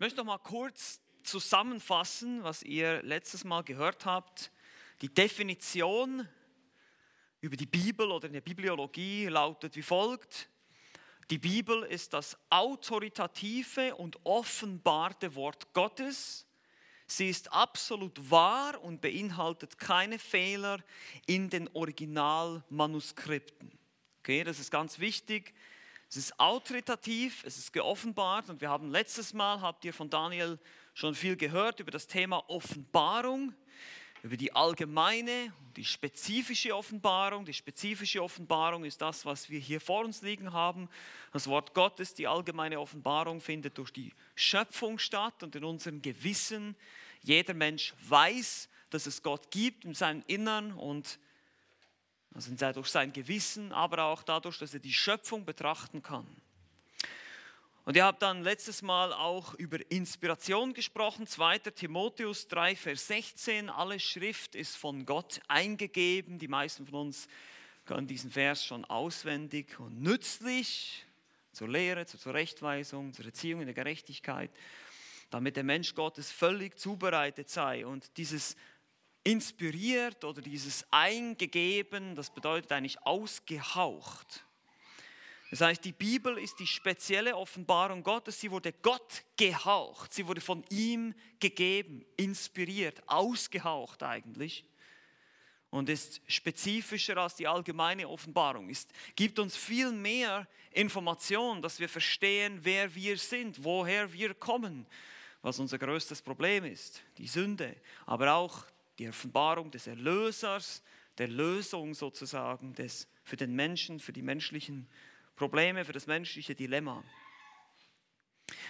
möchte noch mal kurz zusammenfassen, was ihr letztes Mal gehört habt. Die Definition über die Bibel oder in der Bibliologie lautet wie folgt. Die Bibel ist das autoritative und offenbarte Wort Gottes. Sie ist absolut wahr und beinhaltet keine Fehler in den Originalmanuskripten. Okay, das ist ganz wichtig. Es ist autoritativ, es ist geoffenbart und wir haben letztes Mal, habt ihr von Daniel schon viel gehört über das Thema Offenbarung über die allgemeine die spezifische Offenbarung. Die spezifische Offenbarung ist das, was wir hier vor uns liegen haben. Das Wort Gottes, die allgemeine Offenbarung findet durch die Schöpfung statt und in unserem Gewissen. Jeder Mensch weiß, dass es Gott gibt in seinem Innern und also durch sein Gewissen, aber auch dadurch, dass er die Schöpfung betrachten kann. Und ihr habt dann letztes Mal auch über Inspiration gesprochen, 2. Timotheus 3, Vers 16. Alle Schrift ist von Gott eingegeben. Die meisten von uns können diesen Vers schon auswendig und nützlich zur Lehre, zur Zurechtweisung, zur Erziehung in der Gerechtigkeit, damit der Mensch Gottes völlig zubereitet sei. Und dieses inspiriert oder dieses eingegeben, das bedeutet eigentlich ausgehaucht. Das heißt, die Bibel ist die spezielle Offenbarung Gottes. Sie wurde Gott gehaucht. Sie wurde von ihm gegeben, inspiriert, ausgehaucht eigentlich. Und ist spezifischer als die allgemeine Offenbarung. Es gibt uns viel mehr Informationen, dass wir verstehen, wer wir sind, woher wir kommen, was unser größtes Problem ist, die Sünde, aber auch die Offenbarung des Erlösers, der Lösung sozusagen des, für den Menschen, für die menschlichen Probleme, für das menschliche Dilemma.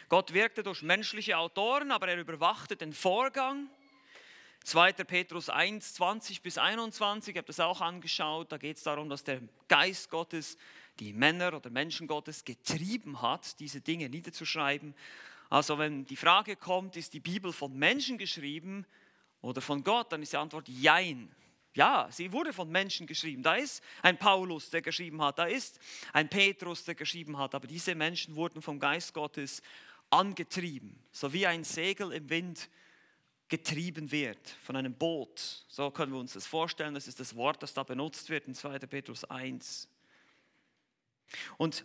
Gott wirkte durch menschliche Autoren, aber er überwachte den Vorgang. 2. Petrus 1, 20 bis 21, ich habe das auch angeschaut, da geht es darum, dass der Geist Gottes die Männer oder Menschen Gottes getrieben hat, diese Dinge niederzuschreiben. Also wenn die Frage kommt, ist die Bibel von Menschen geschrieben oder von Gott, dann ist die Antwort Jein. Ja, sie wurde von Menschen geschrieben. Da ist ein Paulus, der geschrieben hat, da ist ein Petrus, der geschrieben hat, aber diese Menschen wurden vom Geist Gottes angetrieben, so wie ein Segel im Wind getrieben wird von einem Boot. So können wir uns das vorstellen, das ist das Wort, das da benutzt wird in 2. Petrus 1. Und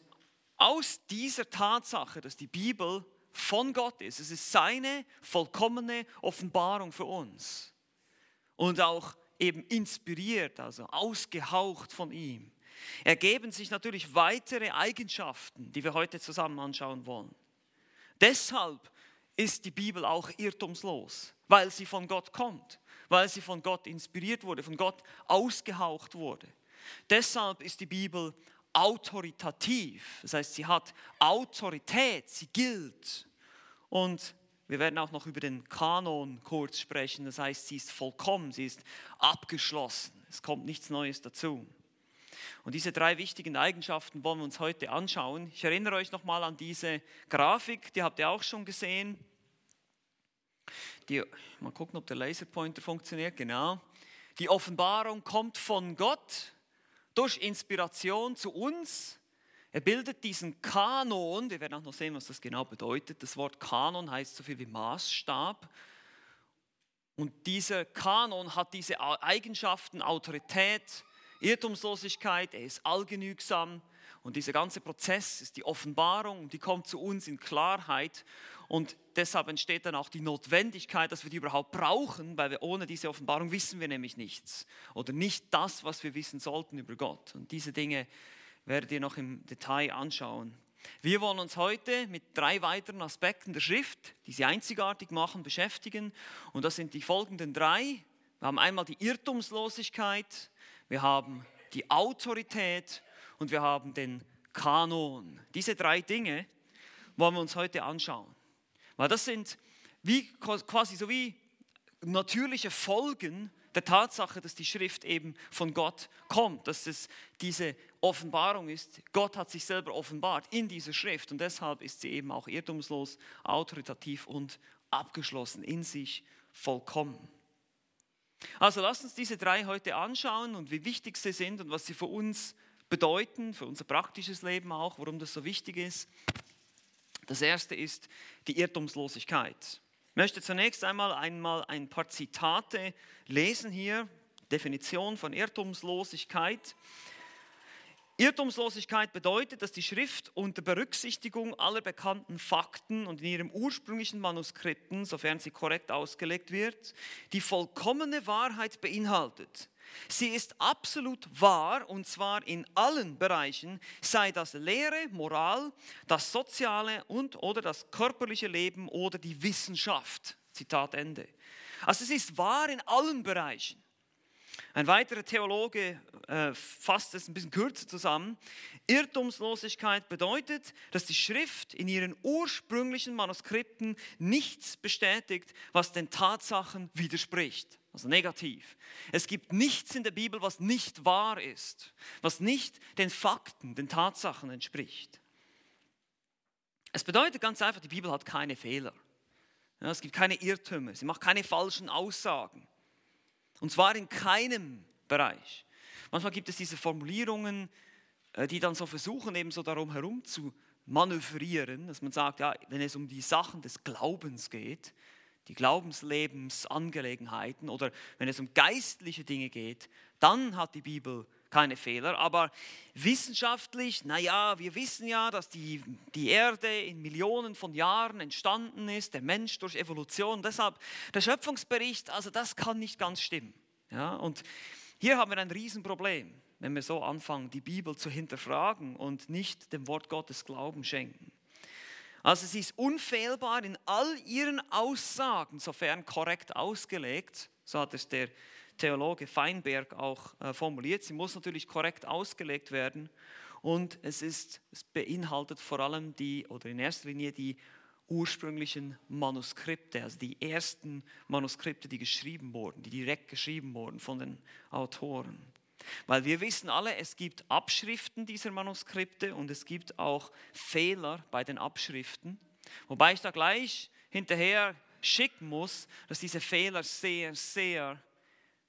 aus dieser Tatsache, dass die Bibel von Gott ist, es ist seine vollkommene Offenbarung für uns und auch eben inspiriert, also ausgehaucht von ihm, ergeben sich natürlich weitere Eigenschaften, die wir heute zusammen anschauen wollen. Deshalb ist die Bibel auch irrtumslos, weil sie von Gott kommt, weil sie von Gott inspiriert wurde, von Gott ausgehaucht wurde. Deshalb ist die Bibel autoritativ, das heißt, sie hat Autorität, sie gilt. Und wir werden auch noch über den Kanon kurz sprechen. Das heißt, sie ist vollkommen, sie ist abgeschlossen. Es kommt nichts Neues dazu. Und diese drei wichtigen Eigenschaften wollen wir uns heute anschauen. Ich erinnere euch nochmal an diese Grafik, die habt ihr auch schon gesehen. Die, mal gucken, ob der Laserpointer funktioniert. Genau. Die Offenbarung kommt von Gott durch Inspiration zu uns er bildet diesen Kanon, wir werden auch noch sehen, was das genau bedeutet. Das Wort Kanon heißt so viel wie Maßstab. Und dieser Kanon hat diese Eigenschaften, Autorität, Irrtumslosigkeit, er ist allgenügsam. Und dieser ganze Prozess ist die Offenbarung, die kommt zu uns in Klarheit. Und deshalb entsteht dann auch die Notwendigkeit, dass wir die überhaupt brauchen, weil wir ohne diese Offenbarung wissen wir nämlich nichts. Oder nicht das, was wir wissen sollten über Gott. Und diese Dinge werdet ihr noch im Detail anschauen. Wir wollen uns heute mit drei weiteren Aspekten der Schrift, die sie einzigartig machen, beschäftigen. Und das sind die folgenden drei. Wir haben einmal die Irrtumslosigkeit, wir haben die Autorität und wir haben den Kanon. Diese drei Dinge wollen wir uns heute anschauen. Weil das sind wie, quasi so wie natürliche Folgen der Tatsache, dass die Schrift eben von Gott kommt, dass es diese Offenbarung ist. Gott hat sich selber offenbart in dieser Schrift und deshalb ist sie eben auch irrtumslos, autoritativ und abgeschlossen, in sich vollkommen. Also lasst uns diese drei heute anschauen und wie wichtig sie sind und was sie für uns bedeuten, für unser praktisches Leben auch, warum das so wichtig ist. Das erste ist die Irrtumslosigkeit. Ich möchte zunächst einmal einmal ein paar Zitate lesen hier, Definition von Irrtumslosigkeit. Irrtumslosigkeit bedeutet, dass die Schrift unter Berücksichtigung aller bekannten Fakten und in ihrem ursprünglichen Manuskripten, sofern sie korrekt ausgelegt wird, die vollkommene Wahrheit beinhaltet. Sie ist absolut wahr und zwar in allen Bereichen, sei das Lehre, Moral, das soziale und oder das körperliche Leben oder die Wissenschaft. Zitat Ende. Also es ist wahr in allen Bereichen. Ein weiterer Theologe äh, fasst es ein bisschen kürzer zusammen. Irrtumslosigkeit bedeutet, dass die Schrift in ihren ursprünglichen Manuskripten nichts bestätigt, was den Tatsachen widerspricht also negativ. Es gibt nichts in der Bibel, was nicht wahr ist, was nicht den Fakten, den Tatsachen entspricht. Es bedeutet ganz einfach, die Bibel hat keine Fehler. Es gibt keine Irrtümer, sie macht keine falschen Aussagen. Und zwar in keinem Bereich. Manchmal gibt es diese Formulierungen, äh, die dann so versuchen, eben so darum herum zu manövrieren, dass man sagt, ja, wenn es um die Sachen des Glaubens geht, die Glaubenslebensangelegenheiten oder wenn es um geistliche Dinge geht, dann hat die Bibel keine Fehler. Aber wissenschaftlich, naja, wir wissen ja, dass die, die Erde in Millionen von Jahren entstanden ist, der Mensch durch Evolution. Deshalb der Schöpfungsbericht, also das kann nicht ganz stimmen. Ja, und hier haben wir ein Riesenproblem, wenn wir so anfangen, die Bibel zu hinterfragen und nicht dem Wort Gottes Glauben schenken. Also sie ist unfehlbar in all ihren Aussagen, sofern korrekt ausgelegt. So hat es der Theologe Feinberg auch äh, formuliert. Sie muss natürlich korrekt ausgelegt werden. Und es, ist, es beinhaltet vor allem die, oder in erster Linie die ursprünglichen Manuskripte, also die ersten Manuskripte, die geschrieben wurden, die direkt geschrieben wurden von den Autoren. Weil wir wissen alle, es gibt Abschriften dieser Manuskripte und es gibt auch Fehler bei den Abschriften. Wobei ich da gleich hinterher schicken muss, dass diese Fehler sehr, sehr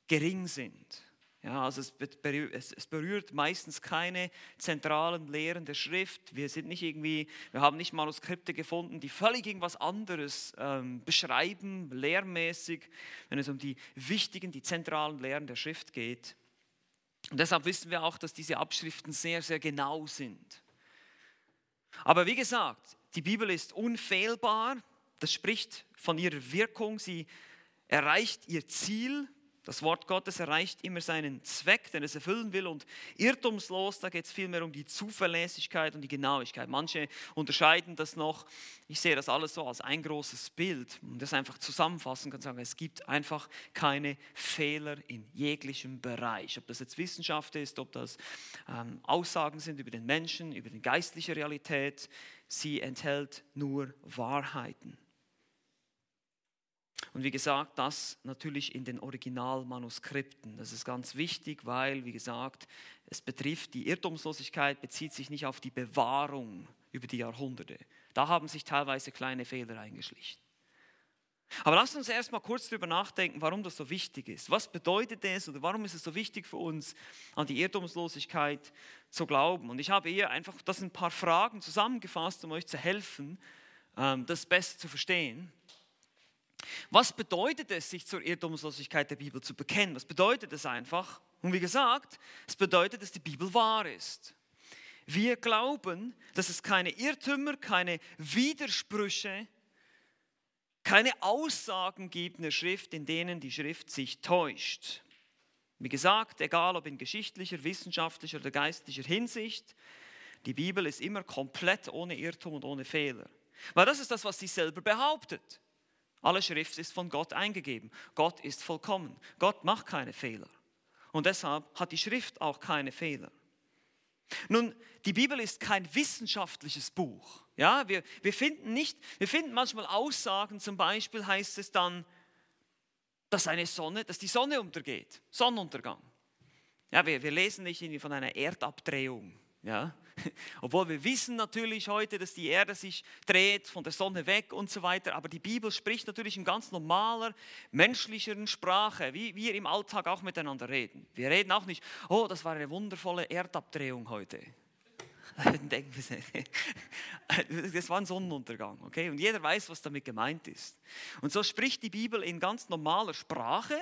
gering sind. Ja, also es berührt, meistens keine zentralen Lehren der Schrift. Wir sind nicht irgendwie, wir haben nicht Manuskripte gefunden, die völlig irgendwas anderes ähm, beschreiben, lehrmäßig, wenn es um die wichtigen, die zentralen Lehren der Schrift geht. Und deshalb wissen wir auch, dass diese Abschriften sehr, sehr genau sind. Aber wie gesagt, die Bibel ist unfehlbar. Das spricht von ihrer Wirkung. Sie erreicht ihr Ziel. Das Wort Gottes erreicht immer seinen Zweck, den es erfüllen will. Und irrtumslos, da geht es vielmehr um die Zuverlässigkeit und die Genauigkeit. Manche unterscheiden das noch. Ich sehe das alles so als ein großes Bild und das einfach zusammenfassen kann sagen, es gibt einfach keine Fehler in jeglichem Bereich. Ob das jetzt Wissenschaft ist, ob das ähm, Aussagen sind über den Menschen, über die geistliche Realität. Sie enthält nur Wahrheiten. Und wie gesagt, das natürlich in den Originalmanuskripten. Das ist ganz wichtig, weil, wie gesagt, es betrifft die Irrtumslosigkeit, bezieht sich nicht auf die Bewahrung über die Jahrhunderte. Da haben sich teilweise kleine Fehler eingeschlichen. Aber lasst uns erstmal kurz darüber nachdenken, warum das so wichtig ist. Was bedeutet es oder warum ist es so wichtig für uns, an die Irrtumslosigkeit zu glauben? Und ich habe hier einfach das ein paar Fragen zusammengefasst, um euch zu helfen, ähm, das besser zu verstehen. Was bedeutet es, sich zur Irrtumslosigkeit der Bibel zu bekennen? Was bedeutet es einfach? Und wie gesagt, es bedeutet, dass die Bibel wahr ist. Wir glauben, dass es keine Irrtümer, keine Widersprüche, keine Aussagen gibt in der Schrift, in denen die Schrift sich täuscht. Wie gesagt, egal ob in geschichtlicher, wissenschaftlicher oder geistlicher Hinsicht, die Bibel ist immer komplett ohne Irrtum und ohne Fehler. Weil das ist das, was sie selber behauptet. Alle Schrift ist von Gott eingegeben. Gott ist vollkommen. Gott macht keine Fehler. Und deshalb hat die Schrift auch keine Fehler. Nun, die Bibel ist kein wissenschaftliches Buch. Ja, wir, wir, finden nicht, wir finden manchmal Aussagen, zum Beispiel heißt es dann, dass eine Sonne, dass die Sonne untergeht, Sonnenuntergang. Ja, wir, wir lesen nicht von einer Erdabdrehung. Ja? Obwohl wir wissen natürlich heute, dass die Erde sich dreht von der Sonne weg und so weiter, aber die Bibel spricht natürlich in ganz normaler, menschlicheren Sprache, wie wir im Alltag auch miteinander reden. Wir reden auch nicht, oh, das war eine wundervolle Erdabdrehung heute. das war ein Sonnenuntergang, okay? Und jeder weiß, was damit gemeint ist. Und so spricht die Bibel in ganz normaler Sprache,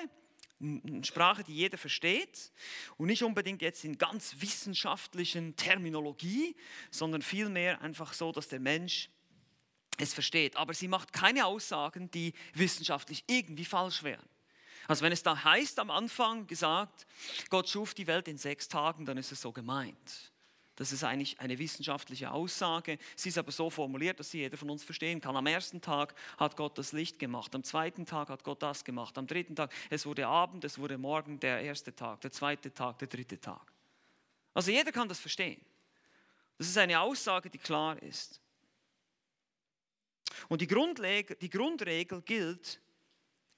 eine Sprache, die jeder versteht und nicht unbedingt jetzt in ganz wissenschaftlichen Terminologie, sondern vielmehr einfach so, dass der Mensch es versteht. Aber sie macht keine Aussagen, die wissenschaftlich irgendwie falsch wären. Also wenn es da heißt am Anfang gesagt, Gott schuf die Welt in sechs Tagen, dann ist es so gemeint. Das ist eigentlich eine wissenschaftliche Aussage. Sie ist aber so formuliert, dass sie jeder von uns verstehen kann. Am ersten Tag hat Gott das Licht gemacht, am zweiten Tag hat Gott das gemacht, am dritten Tag, es wurde Abend, es wurde Morgen, der erste Tag, der zweite Tag, der dritte Tag. Also jeder kann das verstehen. Das ist eine Aussage, die klar ist. Und die, Grundregel, die Grundregel gilt,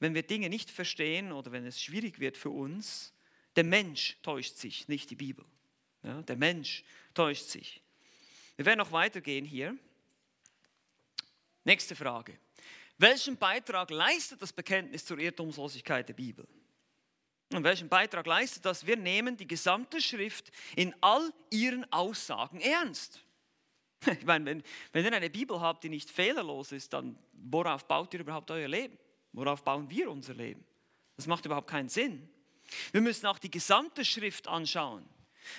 wenn wir Dinge nicht verstehen oder wenn es schwierig wird für uns, der Mensch täuscht sich, nicht die Bibel. Ja, der Mensch täuscht sich. Wir werden noch weitergehen hier. Nächste Frage. Welchen Beitrag leistet das Bekenntnis zur Irrtumslosigkeit der Bibel? Und welchen Beitrag leistet das? Wir nehmen die gesamte Schrift in all ihren Aussagen ernst. Ich meine, wenn, wenn ihr eine Bibel habt, die nicht fehlerlos ist, dann worauf baut ihr überhaupt euer Leben? Worauf bauen wir unser Leben? Das macht überhaupt keinen Sinn. Wir müssen auch die gesamte Schrift anschauen.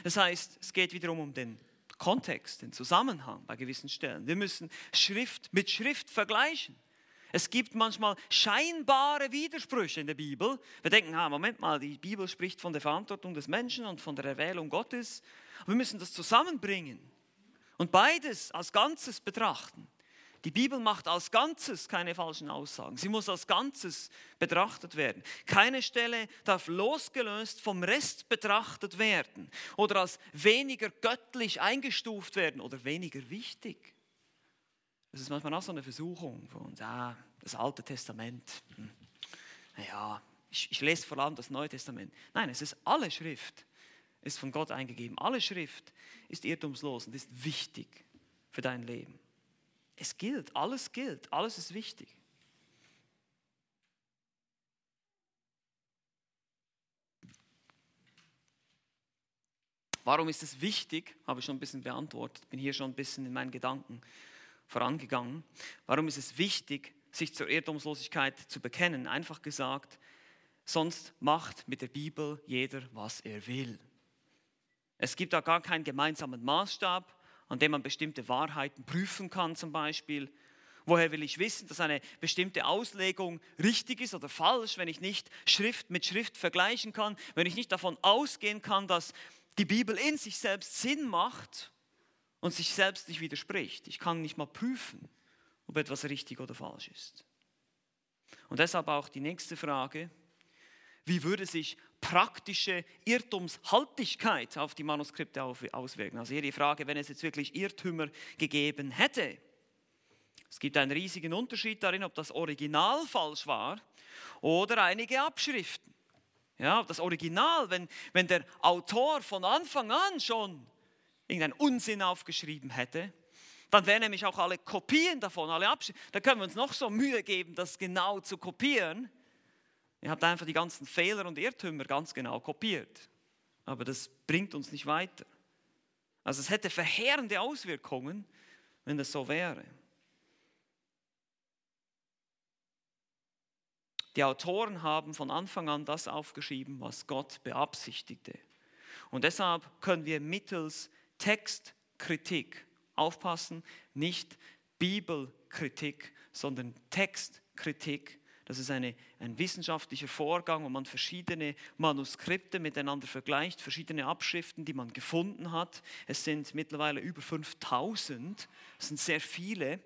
Das heißt, es geht wiederum um den Kontext, den Zusammenhang bei gewissen Stellen. Wir müssen Schrift mit Schrift vergleichen. Es gibt manchmal scheinbare Widersprüche in der Bibel. Wir denken, ah, Moment mal, die Bibel spricht von der Verantwortung des Menschen und von der Erwählung Gottes. Wir müssen das zusammenbringen und beides als Ganzes betrachten. Die Bibel macht als Ganzes keine falschen Aussagen. Sie muss als Ganzes betrachtet werden. Keine Stelle darf losgelöst vom Rest betrachtet werden oder als weniger göttlich eingestuft werden oder weniger wichtig. Das ist manchmal auch so eine Versuchung von uns. Ah, das Alte Testament. Hm. Naja, ich, ich lese vor allem das Neue Testament. Nein, es ist alle Schrift, ist von Gott eingegeben. Alle Schrift ist irrtumslos und ist wichtig für dein Leben. Es gilt, alles gilt, alles ist wichtig. Warum ist es wichtig? Habe ich schon ein bisschen beantwortet, bin hier schon ein bisschen in meinen Gedanken vorangegangen. Warum ist es wichtig, sich zur Irrtumslosigkeit zu bekennen? Einfach gesagt, sonst macht mit der Bibel jeder, was er will. Es gibt da gar keinen gemeinsamen Maßstab an dem man bestimmte Wahrheiten prüfen kann zum Beispiel. Woher will ich wissen, dass eine bestimmte Auslegung richtig ist oder falsch, wenn ich nicht Schrift mit Schrift vergleichen kann, wenn ich nicht davon ausgehen kann, dass die Bibel in sich selbst Sinn macht und sich selbst nicht widerspricht. Ich kann nicht mal prüfen, ob etwas richtig oder falsch ist. Und deshalb auch die nächste Frage, wie würde sich praktische Irrtumshaltigkeit auf die Manuskripte auswirken? Also hier die Frage, wenn es jetzt wirklich Irrtümer gegeben hätte. Es gibt einen riesigen Unterschied darin, ob das Original falsch war oder einige Abschriften. Ja, das Original, wenn, wenn der Autor von Anfang an schon irgendeinen Unsinn aufgeschrieben hätte, dann wären nämlich auch alle Kopien davon, alle Abschriften. Da können wir uns noch so Mühe geben, das genau zu kopieren. Ihr habt einfach die ganzen Fehler und Irrtümer ganz genau kopiert. Aber das bringt uns nicht weiter. Also es hätte verheerende Auswirkungen, wenn das so wäre. Die Autoren haben von Anfang an das aufgeschrieben, was Gott beabsichtigte. Und deshalb können wir mittels Textkritik aufpassen, nicht Bibelkritik, sondern Textkritik das ist eine, ein wissenschaftlicher Vorgang, wo man verschiedene Manuskripte miteinander vergleicht, verschiedene Abschriften, die man gefunden hat. Es sind mittlerweile über 5000, das sind sehr viele,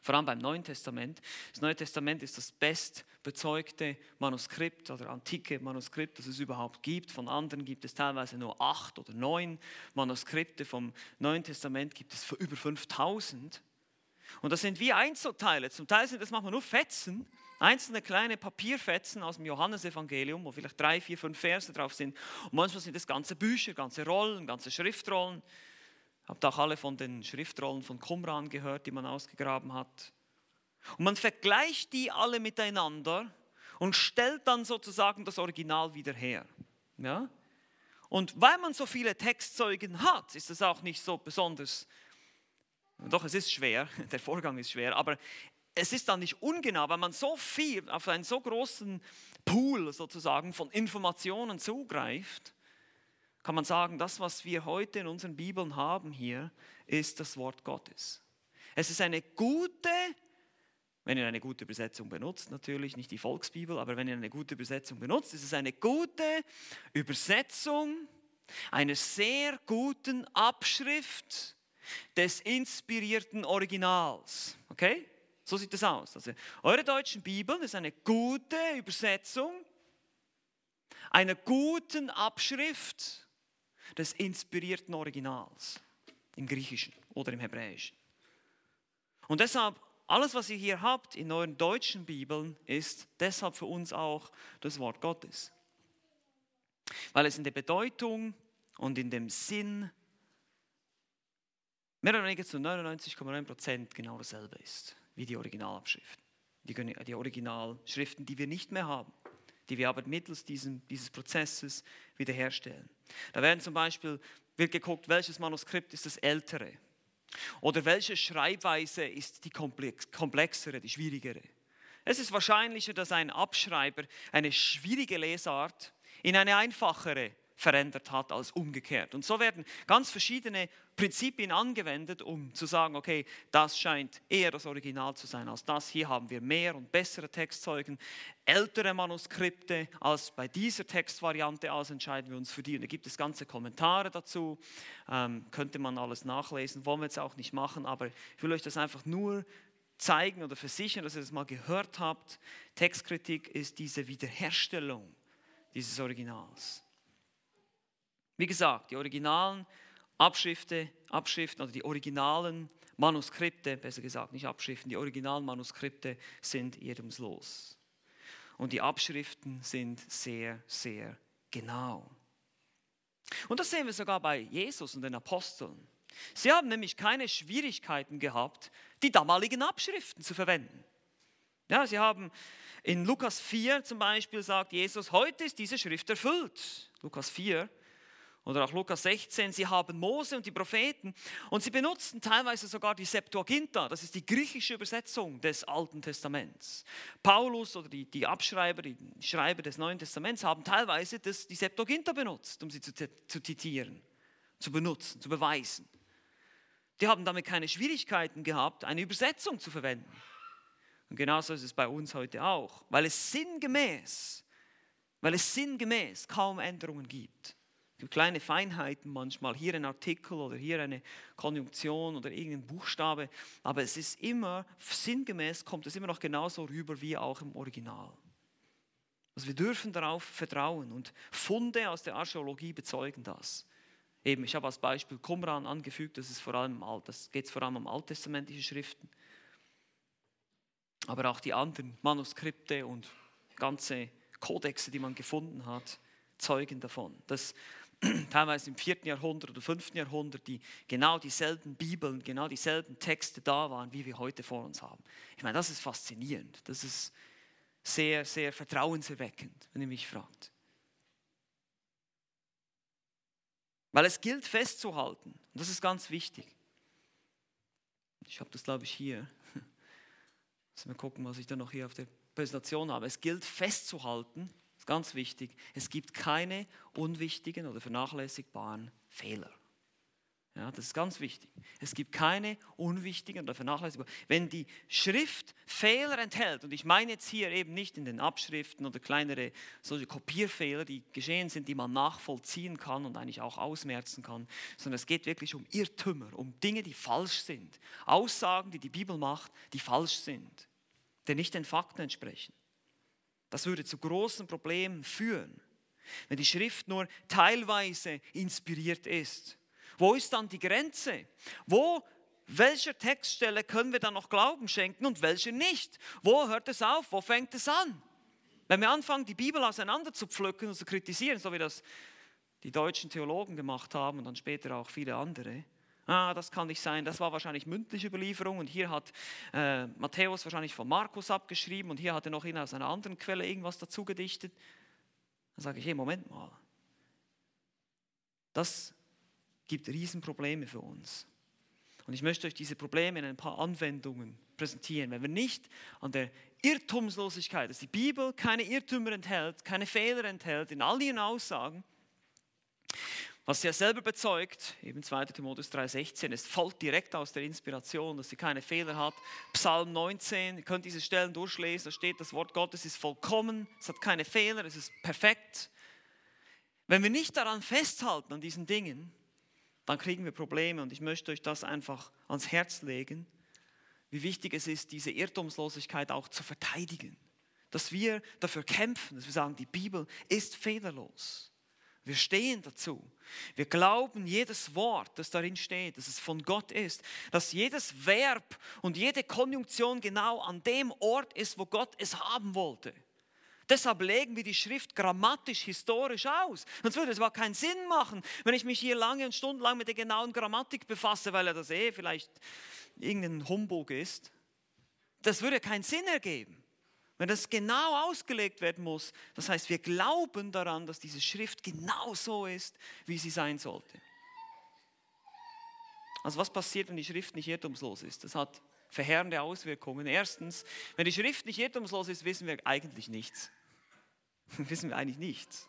vor allem beim Neuen Testament. Das Neue Testament ist das bestbezeugte Manuskript oder antike Manuskript, das es überhaupt gibt. Von anderen gibt es teilweise nur acht oder neun Manuskripte. Vom Neuen Testament gibt es über 5000. Und das sind wie Einzelteile. Zum Teil sind das manchmal nur Fetzen, einzelne kleine Papierfetzen aus dem Johannesevangelium, wo vielleicht drei, vier, fünf Verse drauf sind. Und manchmal sind das ganze Bücher, ganze Rollen, ganze Schriftrollen. Habt auch alle von den Schriftrollen von Qumran gehört, die man ausgegraben hat. Und man vergleicht die alle miteinander und stellt dann sozusagen das Original wieder her. Ja? Und weil man so viele Textzeugen hat, ist es auch nicht so besonders, doch es ist schwer, der Vorgang ist schwer, aber es ist dann nicht ungenau, weil man so viel auf einen so großen Pool sozusagen von Informationen zugreift, kann man sagen, das, was wir heute in unseren Bibeln haben hier, ist das Wort Gottes. Es ist eine gute, wenn ihr eine gute Übersetzung benutzt, natürlich nicht die Volksbibel, aber wenn ihr eine gute Übersetzung benutzt, ist es eine gute Übersetzung einer sehr guten Abschrift des inspirierten Originals. Okay? So sieht es aus. Also eure deutschen Bibeln ist eine gute Übersetzung einer guten Abschrift des inspirierten Originals im Griechischen oder im Hebräischen. Und deshalb, alles, was ihr hier habt in euren deutschen Bibeln, ist deshalb für uns auch das Wort Gottes. Weil es in der Bedeutung und in dem Sinn mehr oder weniger zu 99,9 Prozent genau dasselbe ist wie die Originalabschriften. Die, die Originalschriften, die wir nicht mehr haben, die wir aber mittels diesem, dieses Prozesses wiederherstellen. Da werden zum Beispiel wird geguckt, welches Manuskript ist das ältere oder welche Schreibweise ist die komplexere, die schwierigere. Es ist wahrscheinlicher, dass ein Abschreiber eine schwierige Lesart in eine einfachere verändert hat als umgekehrt. Und so werden ganz verschiedene Prinzipien angewendet, um zu sagen, okay, das scheint eher das Original zu sein als das. Hier haben wir mehr und bessere Textzeugen, ältere Manuskripte als bei dieser Textvariante, also entscheiden wir uns für die. Und da gibt es ganze Kommentare dazu, ähm, könnte man alles nachlesen, wollen wir jetzt auch nicht machen, aber ich will euch das einfach nur zeigen oder versichern, dass ihr das mal gehört habt. Textkritik ist diese Wiederherstellung dieses Originals. Wie gesagt, die originalen Abschriften, Abschriften oder die originalen Manuskripte, besser gesagt nicht Abschriften, die originalen Manuskripte sind irrtumslos. Und die Abschriften sind sehr, sehr genau. Und das sehen wir sogar bei Jesus und den Aposteln. Sie haben nämlich keine Schwierigkeiten gehabt, die damaligen Abschriften zu verwenden. Ja, sie haben in Lukas 4 zum Beispiel sagt Jesus, heute ist diese Schrift erfüllt. Lukas 4. Oder auch Lukas 16, sie haben Mose und die Propheten und sie benutzen teilweise sogar die Septuaginta, das ist die griechische Übersetzung des Alten Testaments. Paulus oder die, die Abschreiber, die Schreiber des Neuen Testaments haben teilweise das, die Septuaginta benutzt, um sie zu, zu zitieren, zu benutzen, zu beweisen. Die haben damit keine Schwierigkeiten gehabt, eine Übersetzung zu verwenden. Und genauso ist es bei uns heute auch, weil es sinngemäß, weil es sinngemäß kaum Änderungen gibt. Gibt kleine Feinheiten manchmal, hier ein Artikel oder hier eine Konjunktion oder irgendein Buchstabe, aber es ist immer, sinngemäß kommt es immer noch genauso rüber wie auch im Original. Also wir dürfen darauf vertrauen und Funde aus der Archäologie bezeugen das. Eben, ich habe als Beispiel Qumran angefügt, das ist vor allem das geht vor allem um alttestamentliche Schriften. Aber auch die anderen Manuskripte und ganze Kodexe, die man gefunden hat, zeugen davon, dass teilweise im 4. Jahrhundert oder 5. Jahrhundert, die genau dieselben Bibeln, genau dieselben Texte da waren, wie wir heute vor uns haben. Ich meine, das ist faszinierend. Das ist sehr, sehr vertrauenserweckend, wenn ihr mich fragt. Weil es gilt festzuhalten. Und das ist ganz wichtig. Ich habe das, glaube ich, hier. Müssen wir gucken, was ich da noch hier auf der Präsentation habe. Es gilt festzuhalten, ganz wichtig, es gibt keine unwichtigen oder vernachlässigbaren Fehler. Ja, das ist ganz wichtig. Es gibt keine unwichtigen oder vernachlässigbaren. Wenn die Schrift Fehler enthält, und ich meine jetzt hier eben nicht in den Abschriften oder kleinere solche Kopierfehler, die geschehen sind, die man nachvollziehen kann und eigentlich auch ausmerzen kann, sondern es geht wirklich um Irrtümer, um Dinge, die falsch sind. Aussagen, die die Bibel macht, die falsch sind, die nicht den Fakten entsprechen. Das würde zu großen Problemen führen, wenn die Schrift nur teilweise inspiriert ist. Wo ist dann die Grenze? Wo, welcher Textstelle können wir dann noch Glauben schenken und welche nicht? Wo hört es auf? Wo fängt es an? Wenn wir anfangen, die Bibel auseinander zu pflücken und zu kritisieren, so wie das die deutschen Theologen gemacht haben und dann später auch viele andere, ah, das kann nicht sein, das war wahrscheinlich mündliche Überlieferung und hier hat äh, Matthäus wahrscheinlich von Markus abgeschrieben und hier hat er noch aus einer anderen Quelle irgendwas dazu gedichtet. Dann sage ich, hey, Moment mal. Das gibt Riesenprobleme für uns. Und ich möchte euch diese Probleme in ein paar Anwendungen präsentieren. Wenn wir nicht an der Irrtumslosigkeit, dass die Bibel keine Irrtümer enthält, keine Fehler enthält, in all ihren Aussagen, was ja selber bezeugt, eben 2. Timotheus 3,16, es folgt direkt aus der Inspiration, dass sie keine Fehler hat. Psalm 19, ihr könnt diese Stellen durchlesen, da steht, das Wort Gottes ist vollkommen, es hat keine Fehler, es ist perfekt. Wenn wir nicht daran festhalten, an diesen Dingen, dann kriegen wir Probleme und ich möchte euch das einfach ans Herz legen, wie wichtig es ist, diese Irrtumslosigkeit auch zu verteidigen. Dass wir dafür kämpfen, dass wir sagen, die Bibel ist fehlerlos. Wir stehen dazu. Wir glauben jedes Wort, das darin steht, dass es von Gott ist, dass jedes Verb und jede Konjunktion genau an dem Ort ist, wo Gott es haben wollte. Deshalb legen wir die Schrift grammatisch, historisch aus. Sonst würde es überhaupt keinen Sinn machen, wenn ich mich hier lange und stundenlang mit der genauen Grammatik befasse, weil er das eh vielleicht irgendein Humbug ist. Das würde keinen Sinn ergeben. Wenn das genau ausgelegt werden muss, das heißt, wir glauben daran, dass diese Schrift genau so ist, wie sie sein sollte. Also was passiert, wenn die Schrift nicht irrtumslos ist? Das hat verheerende Auswirkungen. Erstens, wenn die Schrift nicht irrtumslos ist, wissen wir eigentlich nichts. wissen wir eigentlich nichts.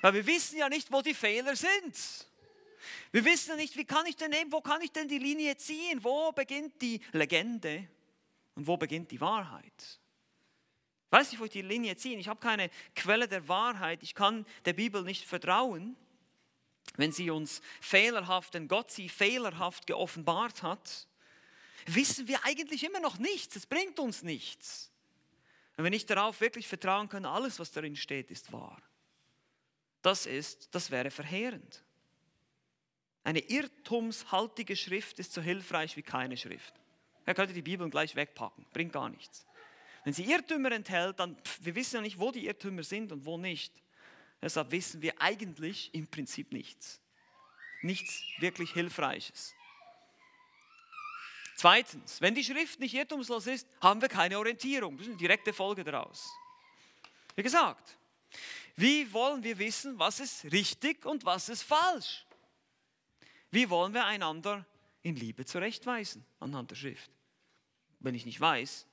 Weil wir wissen ja nicht, wo die Fehler sind. Wir wissen ja nicht, wie kann ich denn nehmen, wo kann ich denn die Linie ziehen? Wo beginnt die Legende und wo beginnt die Wahrheit? Weiß nicht, wo ich die Linie ziehe. Ich habe keine Quelle der Wahrheit. Ich kann der Bibel nicht vertrauen, wenn sie uns fehlerhaft, denn Gott sie fehlerhaft geoffenbart hat. Wissen wir eigentlich immer noch nichts. Es bringt uns nichts. Wenn wir nicht darauf wirklich vertrauen können, alles, was darin steht, ist wahr. Das ist, das wäre verheerend. Eine irrtumshaltige Schrift ist so hilfreich wie keine Schrift. Er könnte die Bibel gleich wegpacken, bringt gar nichts. Wenn sie Irrtümer enthält, dann, pff, wir wissen ja nicht, wo die Irrtümer sind und wo nicht. Deshalb wissen wir eigentlich im Prinzip nichts. Nichts wirklich Hilfreiches. Zweitens, wenn die Schrift nicht irrtumslos ist, haben wir keine Orientierung. Das ist eine direkte Folge daraus. Wie gesagt, wie wollen wir wissen, was ist richtig und was ist falsch? Wie wollen wir einander in Liebe zurechtweisen anhand der Schrift? Wenn ich nicht weiß,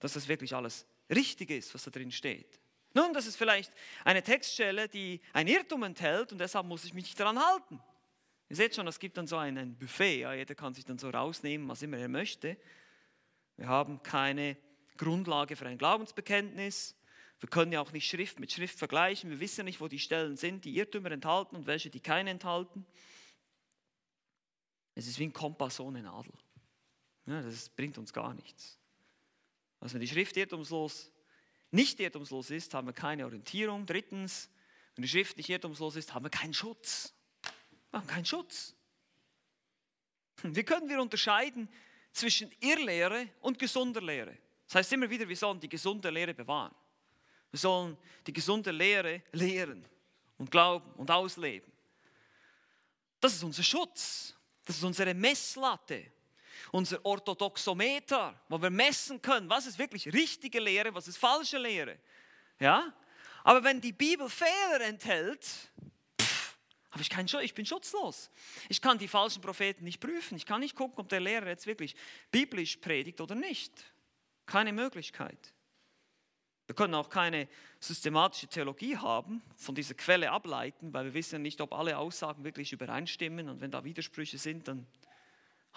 dass das wirklich alles richtig ist, was da drin steht. Nun, das ist vielleicht eine Textstelle, die ein Irrtum enthält und deshalb muss ich mich nicht daran halten. Ihr seht schon, es gibt dann so ein, ein Buffet, ja, jeder kann sich dann so rausnehmen, was immer er möchte. Wir haben keine Grundlage für ein Glaubensbekenntnis. Wir können ja auch nicht Schrift mit Schrift vergleichen. Wir wissen nicht, wo die Stellen sind, die Irrtümer enthalten und welche, die keine enthalten. Es ist wie ein Kompass ohne Nadel. Ja, das bringt uns gar nichts. Also wenn die Schrift irrtumslos, nicht irrtumslos ist, haben wir keine Orientierung. Drittens, wenn die Schrift nicht irrtumslos ist, haben wir keinen Schutz. Wir haben keinen Schutz. Wie können wir unterscheiden zwischen Irrlehre und gesunder Lehre? Das heißt immer wieder, wir sollen die gesunde Lehre bewahren. Wir sollen die gesunde Lehre lehren und glauben und ausleben. Das ist unser Schutz. Das ist unsere Messlatte unser Orthodoxometer, wo wir messen können, was ist wirklich richtige Lehre, was ist falsche Lehre. Ja? Aber wenn die Bibel Fehler enthält, habe ich keinen Schutz, ich bin schutzlos. Ich kann die falschen Propheten nicht prüfen. Ich kann nicht gucken, ob der Lehrer jetzt wirklich biblisch predigt oder nicht. Keine Möglichkeit. Wir können auch keine systematische Theologie haben, von dieser Quelle ableiten, weil wir wissen ja nicht, ob alle Aussagen wirklich übereinstimmen. Und wenn da Widersprüche sind, dann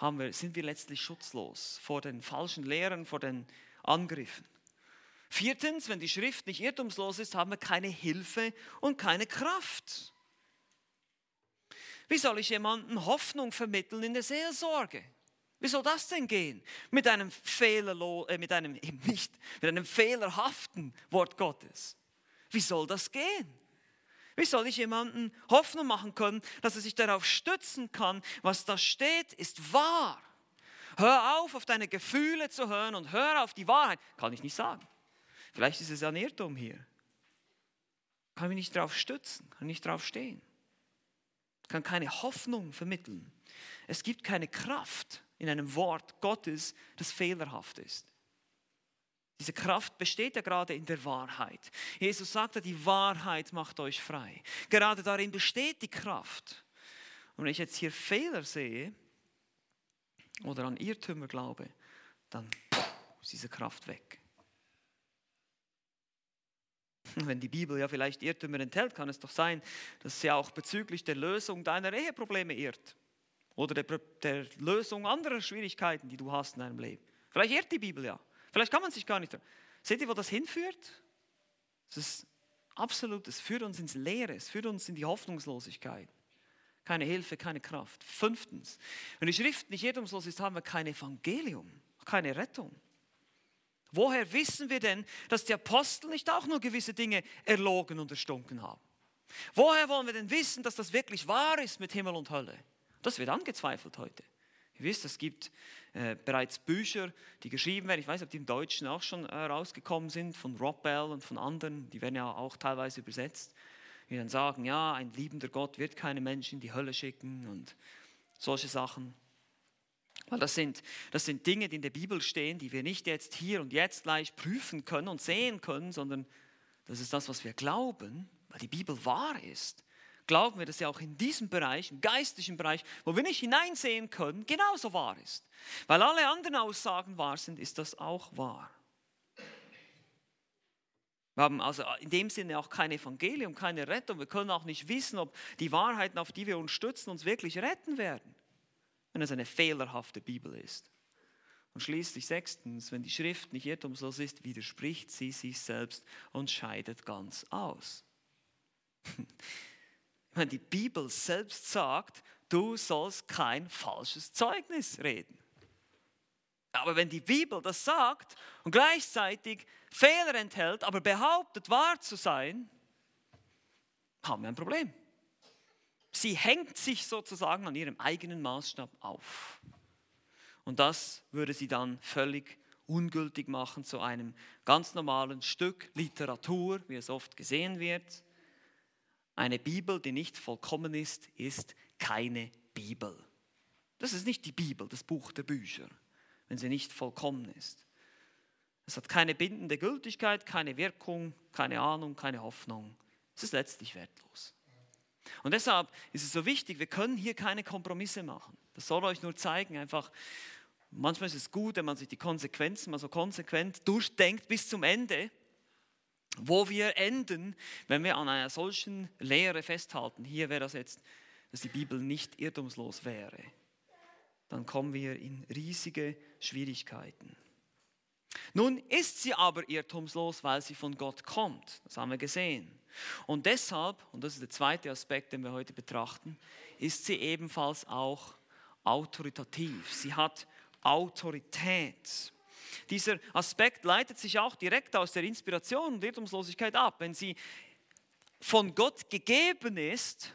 haben wir, sind wir letztlich schutzlos vor den falschen Lehren, vor den Angriffen. Viertens, wenn die Schrift nicht irrtumslos ist, haben wir keine Hilfe und keine Kraft. Wie soll ich jemandem Hoffnung vermitteln in der Seelsorge? Wie soll das denn gehen? Mit einem, Fehlerlo äh, mit einem, nicht, mit einem fehlerhaften Wort Gottes. Wie soll das gehen? Wie soll ich jemanden Hoffnung machen können, dass er sich darauf stützen kann, was da steht, ist wahr? Hör auf, auf deine Gefühle zu hören und hör auf die Wahrheit. Kann ich nicht sagen. Vielleicht ist es ein Irrtum hier. Kann mich nicht darauf stützen, kann nicht darauf stehen. Kann keine Hoffnung vermitteln. Es gibt keine Kraft in einem Wort Gottes, das fehlerhaft ist. Diese Kraft besteht ja gerade in der Wahrheit. Jesus sagte, die Wahrheit macht euch frei. Gerade darin besteht die Kraft. Und wenn ich jetzt hier Fehler sehe oder an Irrtümer glaube, dann ist diese Kraft weg. Wenn die Bibel ja vielleicht Irrtümer enthält, kann es doch sein, dass sie auch bezüglich der Lösung deiner Eheprobleme irrt. Oder der, der Lösung anderer Schwierigkeiten, die du hast in deinem Leben. Vielleicht irrt die Bibel ja. Vielleicht kann man sich gar nicht. Seht ihr, wo das hinführt? Das ist absolut, es führt uns ins Leere, es führt uns in die Hoffnungslosigkeit. Keine Hilfe, keine Kraft. Fünftens, wenn die Schrift nicht irrtumslos ist, haben wir kein Evangelium, keine Rettung. Woher wissen wir denn, dass die Apostel nicht auch nur gewisse Dinge erlogen und erstunken haben? Woher wollen wir denn wissen, dass das wirklich wahr ist mit Himmel und Hölle? Das wird angezweifelt heute. Ihr wisst, es gibt äh, bereits Bücher, die geschrieben werden. Ich weiß nicht, ob die im Deutschen auch schon äh, rausgekommen sind, von Rob Bell und von anderen. Die werden ja auch teilweise übersetzt. Die dann sagen, ja, ein liebender Gott wird keine Menschen in die Hölle schicken und solche Sachen. Weil das sind, das sind Dinge, die in der Bibel stehen, die wir nicht jetzt hier und jetzt gleich prüfen können und sehen können, sondern das ist das, was wir glauben, weil die Bibel wahr ist. Glauben wir, dass sie auch in diesem Bereich, im geistlichen Bereich, wo wir nicht hineinsehen können, genauso wahr ist. Weil alle anderen Aussagen wahr sind, ist das auch wahr. Wir haben also in dem Sinne auch kein Evangelium, keine Rettung. Wir können auch nicht wissen, ob die Wahrheiten, auf die wir uns stützen, uns wirklich retten werden wenn es eine fehlerhafte Bibel ist. Und schließlich sechstens, wenn die Schrift nicht irrtumslos ist, widerspricht sie sich selbst und scheidet ganz aus. Wenn die Bibel selbst sagt, du sollst kein falsches Zeugnis reden. Aber wenn die Bibel das sagt und gleichzeitig Fehler enthält, aber behauptet wahr zu sein, haben wir ein Problem. Sie hängt sich sozusagen an ihrem eigenen Maßstab auf. Und das würde sie dann völlig ungültig machen zu einem ganz normalen Stück Literatur, wie es oft gesehen wird. Eine Bibel, die nicht vollkommen ist, ist keine Bibel. Das ist nicht die Bibel, das Buch der Bücher, wenn sie nicht vollkommen ist. Es hat keine bindende Gültigkeit, keine Wirkung, keine Ahnung, keine Hoffnung. Es ist letztlich wertlos. Und deshalb ist es so wichtig, wir können hier keine Kompromisse machen. Das soll euch nur zeigen, einfach, manchmal ist es gut, wenn man sich die Konsequenzen mal so konsequent durchdenkt bis zum Ende, wo wir enden, wenn wir an einer solchen Lehre festhalten. Hier wäre das jetzt, dass die Bibel nicht irrtumslos wäre. Dann kommen wir in riesige Schwierigkeiten. Nun ist sie aber irrtumslos, weil sie von Gott kommt. Das haben wir gesehen. Und deshalb, und das ist der zweite Aspekt, den wir heute betrachten, ist sie ebenfalls auch autoritativ. Sie hat Autorität. Dieser Aspekt leitet sich auch direkt aus der Inspiration und Irrtumslosigkeit ab. Wenn sie von Gott gegeben ist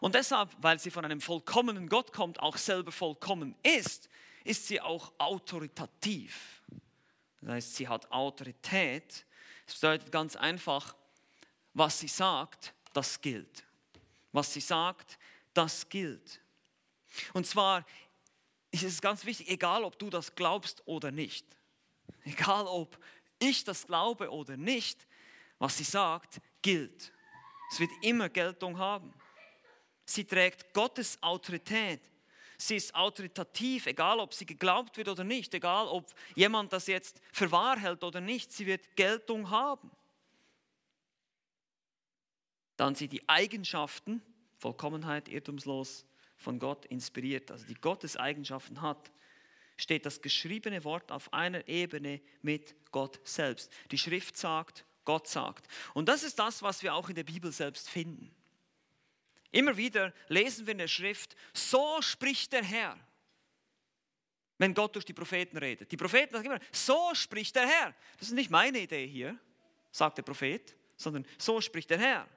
und deshalb, weil sie von einem vollkommenen Gott kommt, auch selber vollkommen ist, ist sie auch autoritativ. Das heißt, sie hat Autorität. Das bedeutet ganz einfach, was sie sagt, das gilt. Was sie sagt, das gilt. Und zwar ist es ganz wichtig, egal ob du das glaubst oder nicht, egal ob ich das glaube oder nicht, was sie sagt, gilt. Es wird immer Geltung haben. Sie trägt Gottes Autorität. Sie ist autoritativ, egal ob sie geglaubt wird oder nicht, egal ob jemand das jetzt für wahr hält oder nicht, sie wird Geltung haben dann sie die Eigenschaften, Vollkommenheit, irrtumslos, von Gott inspiriert, also die Gottes Eigenschaften hat, steht das geschriebene Wort auf einer Ebene mit Gott selbst. Die Schrift sagt, Gott sagt. Und das ist das, was wir auch in der Bibel selbst finden. Immer wieder lesen wir in der Schrift, so spricht der Herr, wenn Gott durch die Propheten redet. Die Propheten sagen immer, so spricht der Herr. Das ist nicht meine Idee hier, sagt der Prophet, sondern so spricht der Herr.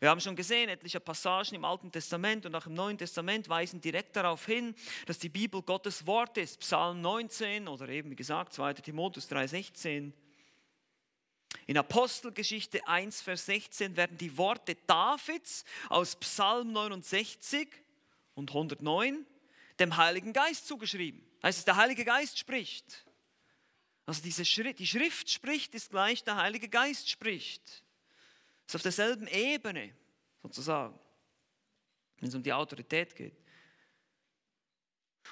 Wir haben schon gesehen, etliche Passagen im Alten Testament und auch im Neuen Testament weisen direkt darauf hin, dass die Bibel Gottes Wort ist. Psalm 19 oder eben wie gesagt 2 Timotheus 3,16. In Apostelgeschichte 1, Vers 16 werden die Worte Davids aus Psalm 69 und 109 dem Heiligen Geist zugeschrieben. Heißt es, der Heilige Geist spricht. Also diese Schrift, die Schrift spricht, ist gleich der Heilige Geist spricht. Ist auf derselben Ebene sozusagen. wenn es um die Autorität geht.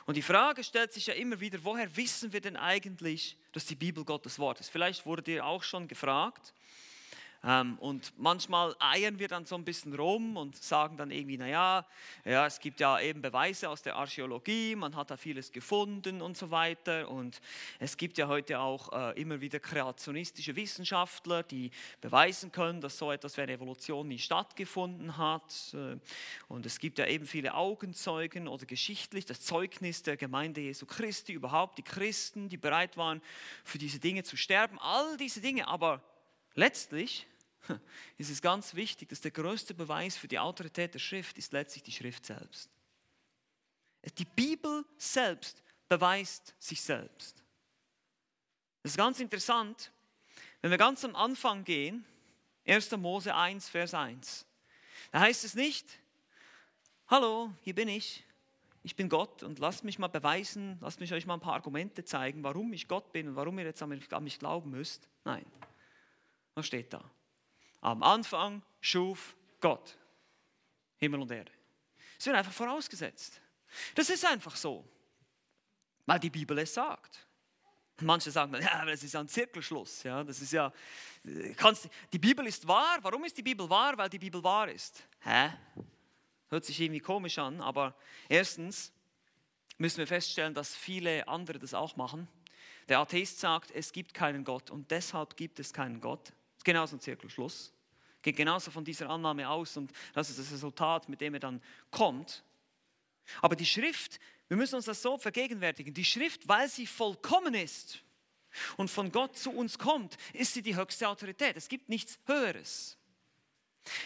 Und die Frage stellt sich ja immer wieder, woher wissen wir denn eigentlich, dass die Bibel Gottes Wort ist? Vielleicht wurde dir auch schon gefragt, und manchmal eiern wir dann so ein bisschen rum und sagen dann irgendwie, naja, ja, es gibt ja eben Beweise aus der Archäologie, man hat da vieles gefunden und so weiter. Und es gibt ja heute auch äh, immer wieder kreationistische Wissenschaftler, die beweisen können, dass so etwas wie eine Evolution nie stattgefunden hat. Äh, und es gibt ja eben viele Augenzeugen oder geschichtlich das Zeugnis der Gemeinde Jesu Christi, überhaupt die Christen, die bereit waren, für diese Dinge zu sterben. All diese Dinge, aber letztlich ist es ganz wichtig, dass der größte Beweis für die Autorität der Schrift ist letztlich die Schrift selbst. Die Bibel selbst beweist sich selbst. Das ist ganz interessant, wenn wir ganz am Anfang gehen, 1. Mose 1, Vers 1, da heißt es nicht, hallo, hier bin ich, ich bin Gott und lasst mich mal beweisen, lasst mich euch mal ein paar Argumente zeigen, warum ich Gott bin und warum ihr jetzt an mich glauben müsst. Nein, was steht da? Am Anfang schuf Gott Himmel und Erde. Es wird einfach vorausgesetzt. Das ist einfach so, weil die Bibel es sagt. Manche sagen dann, ja, das ist ja ein Zirkelschluss. Ja, das ist ja, kannst, die Bibel ist wahr. Warum ist die Bibel wahr? Weil die Bibel wahr ist. Hä? Hört sich irgendwie komisch an, aber erstens müssen wir feststellen, dass viele andere das auch machen. Der Atheist sagt, es gibt keinen Gott und deshalb gibt es keinen Gott. Das ist genauso ein Zirkelschluss geht genauso von dieser Annahme aus und das ist das Resultat, mit dem er dann kommt. Aber die Schrift, wir müssen uns das so vergegenwärtigen, die Schrift, weil sie vollkommen ist und von Gott zu uns kommt, ist sie die höchste Autorität. Es gibt nichts Höheres.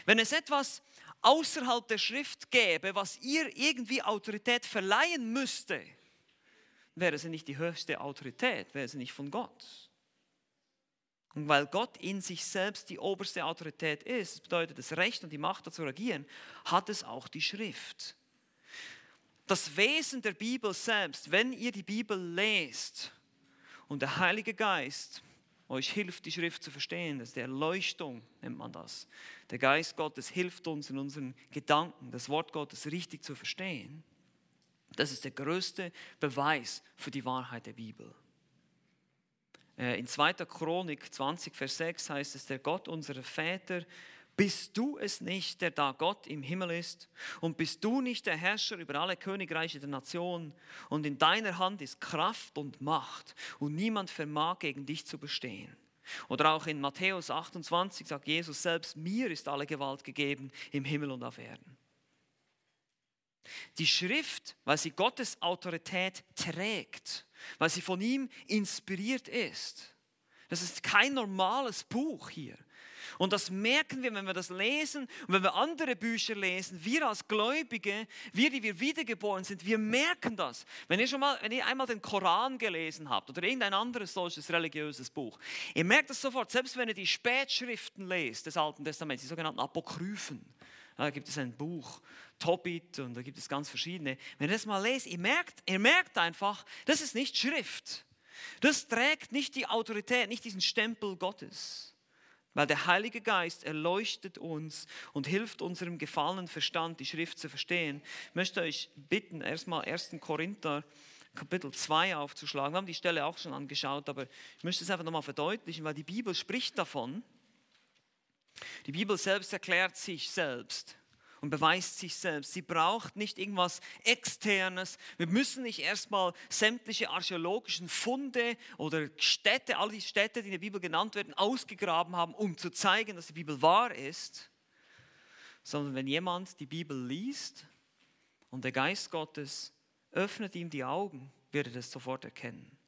Wenn es etwas außerhalb der Schrift gäbe, was ihr irgendwie Autorität verleihen müsste, wäre sie nicht die höchste Autorität, wäre sie nicht von Gott. Und weil Gott in sich selbst die oberste Autorität ist, das bedeutet das Recht und die Macht dazu regieren, hat es auch die Schrift. Das Wesen der Bibel selbst, wenn ihr die Bibel lest und der Heilige Geist euch hilft, die Schrift zu verstehen, das ist die Erleuchtung, nennt man das. Der Geist Gottes hilft uns in unseren Gedanken, das Wort Gottes richtig zu verstehen. Das ist der größte Beweis für die Wahrheit der Bibel. Äh, in 2. Chronik 20, Vers 6 heißt es, der Gott unserer Väter, bist du es nicht, der da Gott im Himmel ist? Und bist du nicht der Herrscher über alle Königreiche der Nationen? Und in deiner Hand ist Kraft und Macht und niemand vermag gegen dich zu bestehen. Oder auch in Matthäus 28 sagt Jesus selbst, mir ist alle Gewalt gegeben im Himmel und auf Erden. Die Schrift, weil sie Gottes Autorität trägt, weil sie von ihm inspiriert ist. Das ist kein normales Buch hier. Und das merken wir, wenn wir das lesen und wenn wir andere Bücher lesen. Wir als Gläubige, wir, die wir wiedergeboren sind, wir merken das. Wenn ihr schon mal, wenn ihr einmal den Koran gelesen habt oder irgendein anderes solches religiöses Buch, ihr merkt das sofort, selbst wenn ihr die Spätschriften lest des Alten Testaments, die sogenannten Apokryphen. Da gibt es ein Buch, Tobit und da gibt es ganz verschiedene. Wenn ihr das mal lest, ihr merkt, ihr merkt einfach, das ist nicht Schrift. Das trägt nicht die Autorität, nicht diesen Stempel Gottes. Weil der Heilige Geist erleuchtet uns und hilft unserem gefallenen Verstand, die Schrift zu verstehen. Ich möchte euch bitten, erstmal 1. Korinther Kapitel 2 aufzuschlagen. Wir haben die Stelle auch schon angeschaut, aber ich möchte es einfach nochmal verdeutlichen, weil die Bibel spricht davon. Die Bibel selbst erklärt sich selbst und beweist sich selbst. Sie braucht nicht irgendwas Externes. Wir müssen nicht erstmal sämtliche archäologischen Funde oder Städte, all die Städte, die in der Bibel genannt werden, ausgegraben haben, um zu zeigen, dass die Bibel wahr ist. Sondern wenn jemand die Bibel liest und der Geist Gottes öffnet ihm die Augen, wird er das sofort erkennen.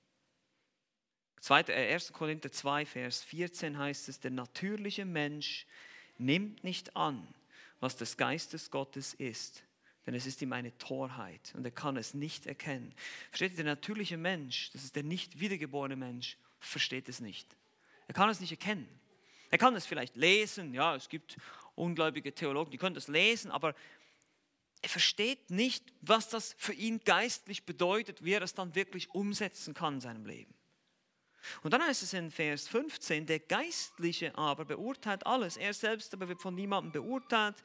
1. Äh, Korinther 2, Vers 14 heißt es, der natürliche Mensch nimmt nicht an, was des Geistes Gottes ist. Denn es ist ihm eine Torheit und er kann es nicht erkennen. Versteht ihr, der natürliche Mensch, das ist der nicht wiedergeborene Mensch, versteht es nicht. Er kann es nicht erkennen. Er kann es vielleicht lesen, ja, es gibt ungläubige Theologen, die können das lesen, aber er versteht nicht, was das für ihn geistlich bedeutet, wie er es dann wirklich umsetzen kann in seinem Leben. Und dann heißt es in Vers 15, der Geistliche aber beurteilt alles. Er selbst aber wird von niemandem beurteilt.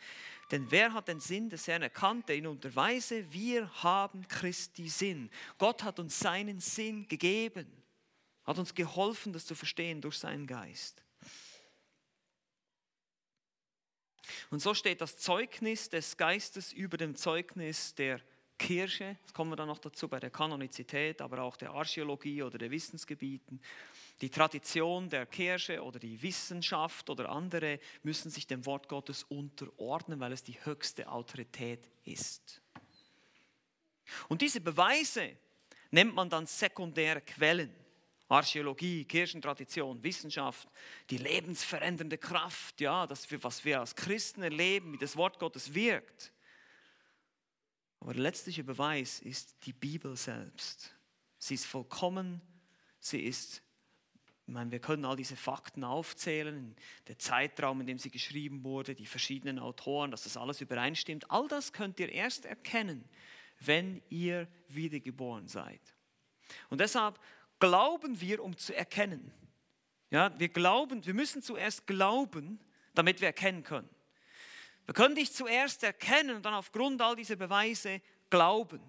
Denn wer hat den Sinn des Herrn erkannt, der ihn unterweise? Wir haben Christi Sinn. Gott hat uns seinen Sinn gegeben, hat uns geholfen, das zu verstehen durch seinen Geist. Und so steht das Zeugnis des Geistes über dem Zeugnis der Kirche, das kommen wir dann noch dazu bei der Kanonizität, aber auch der Archäologie oder der Wissensgebieten. Die Tradition der Kirche oder die Wissenschaft oder andere müssen sich dem Wort Gottes unterordnen, weil es die höchste Autorität ist. Und diese Beweise nennt man dann sekundäre Quellen. Archäologie, Kirchentradition, Wissenschaft, die lebensverändernde Kraft, ja, das, was wir als Christen erleben, wie das Wort Gottes wirkt. Aber der letztliche Beweis ist die Bibel selbst. Sie ist vollkommen, sie ist, ich meine, wir können all diese Fakten aufzählen, der Zeitraum, in dem sie geschrieben wurde, die verschiedenen Autoren, dass das alles übereinstimmt. All das könnt ihr erst erkennen, wenn ihr wiedergeboren seid. Und deshalb glauben wir, um zu erkennen. Ja, wir glauben, wir müssen zuerst glauben, damit wir erkennen können. Wir können dich zuerst erkennen und dann aufgrund all dieser Beweise glauben.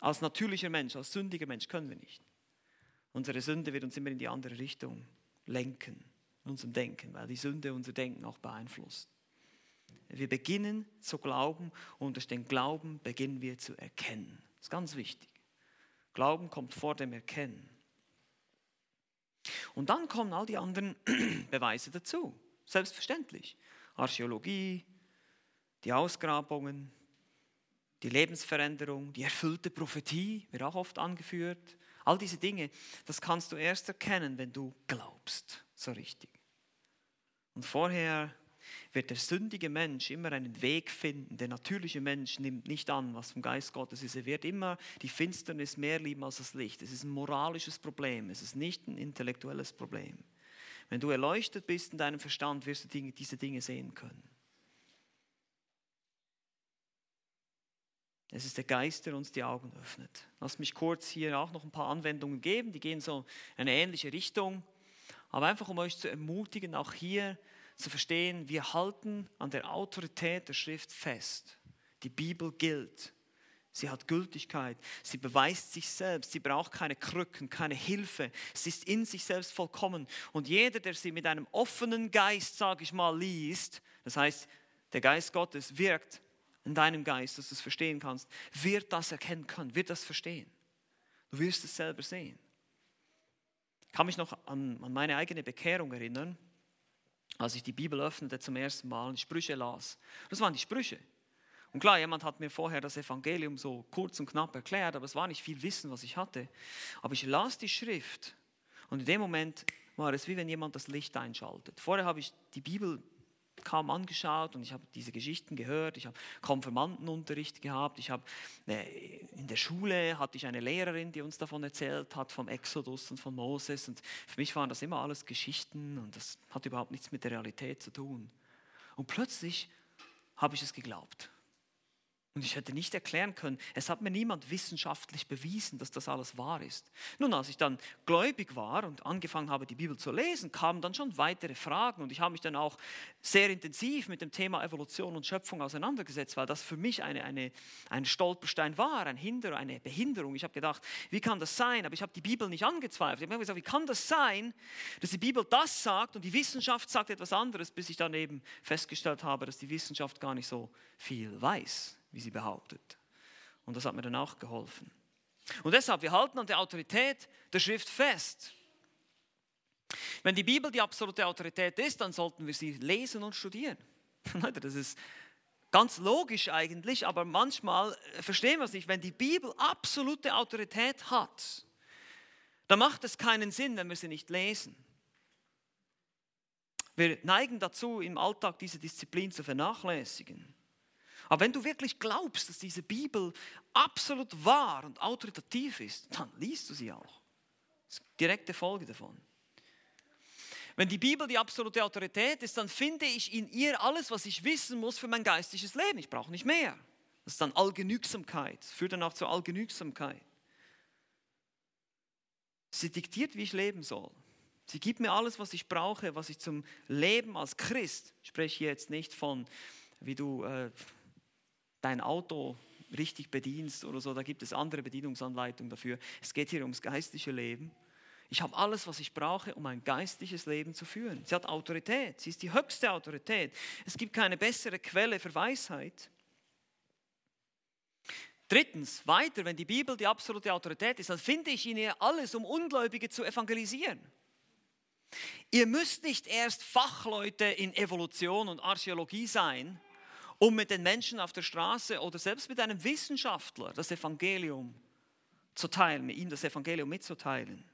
Als natürlicher Mensch, als sündiger Mensch können wir nicht. Unsere Sünde wird uns immer in die andere Richtung lenken, in unserem Denken, weil die Sünde unser Denken auch beeinflusst. Wir beginnen zu glauben und durch den Glauben beginnen wir zu erkennen. Das ist ganz wichtig. Glauben kommt vor dem Erkennen. Und dann kommen all die anderen Beweise dazu. Selbstverständlich. Archäologie, die Ausgrabungen, die Lebensveränderung, die erfüllte Prophetie, wird auch oft angeführt. All diese Dinge, das kannst du erst erkennen, wenn du glaubst, so richtig. Und vorher wird der sündige Mensch immer einen Weg finden. Der natürliche Mensch nimmt nicht an, was vom Geist Gottes ist. Er wird immer die Finsternis mehr lieben als das Licht. Es ist ein moralisches Problem, es ist nicht ein intellektuelles Problem. Wenn du erleuchtet bist in deinem Verstand, wirst du diese Dinge sehen können. Es ist der Geist, der uns die Augen öffnet. Lass mich kurz hier auch noch ein paar Anwendungen geben, die gehen so in eine ähnliche Richtung. Aber einfach um euch zu ermutigen, auch hier zu verstehen, wir halten an der Autorität der Schrift fest. Die Bibel gilt. Sie hat Gültigkeit. Sie beweist sich selbst. Sie braucht keine Krücken, keine Hilfe. Sie ist in sich selbst vollkommen. Und jeder, der sie mit einem offenen Geist, sage ich mal, liest, das heißt, der Geist Gottes wirkt in deinem Geist, dass du es verstehen kannst, wird das erkennen können, wird das verstehen. Du wirst es selber sehen. Ich kann mich noch an, an meine eigene Bekehrung erinnern als ich die Bibel öffnete zum ersten Mal und Sprüche las. Das waren die Sprüche. Und klar, jemand hat mir vorher das Evangelium so kurz und knapp erklärt, aber es war nicht viel Wissen, was ich hatte. Aber ich las die Schrift und in dem Moment war es wie wenn jemand das Licht einschaltet. Vorher habe ich die Bibel kaum angeschaut und ich habe diese Geschichten gehört. Ich habe Konfirmandenunterricht gehabt. Ich habe äh, in der Schule hatte ich eine Lehrerin, die uns davon erzählt hat vom Exodus und von Moses. Und für mich waren das immer alles Geschichten und das hat überhaupt nichts mit der Realität zu tun. Und plötzlich habe ich es geglaubt. Und ich hätte nicht erklären können, es hat mir niemand wissenschaftlich bewiesen, dass das alles wahr ist. Nun, als ich dann gläubig war und angefangen habe, die Bibel zu lesen, kamen dann schon weitere Fragen und ich habe mich dann auch sehr intensiv mit dem Thema Evolution und Schöpfung auseinandergesetzt, weil das für mich eine, eine, ein Stolperstein war, ein Hinder, eine Behinderung. Ich habe gedacht, wie kann das sein? Aber ich habe die Bibel nicht angezweifelt. Ich habe gesagt, wie kann das sein, dass die Bibel das sagt und die Wissenschaft sagt etwas anderes, bis ich dann eben festgestellt habe, dass die Wissenschaft gar nicht so viel weiß wie sie behauptet. Und das hat mir dann auch geholfen. Und deshalb, wir halten an der Autorität der Schrift fest. Wenn die Bibel die absolute Autorität ist, dann sollten wir sie lesen und studieren. Das ist ganz logisch eigentlich, aber manchmal verstehen wir es nicht. Wenn die Bibel absolute Autorität hat, dann macht es keinen Sinn, wenn wir sie nicht lesen. Wir neigen dazu, im Alltag diese Disziplin zu vernachlässigen. Aber wenn du wirklich glaubst, dass diese Bibel absolut wahr und autoritativ ist, dann liest du sie auch. Das ist direkte Folge davon. Wenn die Bibel die absolute Autorität ist, dann finde ich in ihr alles, was ich wissen muss für mein geistliches Leben. Ich brauche nicht mehr. Das ist dann Allgenügsamkeit. Das führt dann auch zur Allgenügsamkeit. Sie diktiert, wie ich leben soll. Sie gibt mir alles, was ich brauche, was ich zum Leben als Christ, ich spreche jetzt nicht von, wie du äh, dein Auto richtig bedienst oder so, da gibt es andere Bedienungsanleitungen dafür. Es geht hier ums geistliche Leben. Ich habe alles, was ich brauche, um ein geistliches Leben zu führen. Sie hat Autorität, sie ist die höchste Autorität. Es gibt keine bessere Quelle für Weisheit. Drittens, weiter, wenn die Bibel die absolute Autorität ist, dann finde ich in ihr alles, um Ungläubige zu evangelisieren. Ihr müsst nicht erst Fachleute in Evolution und Archäologie sein, um mit den Menschen auf der Straße oder selbst mit einem Wissenschaftler das Evangelium zu teilen, ihm das Evangelium mitzuteilen.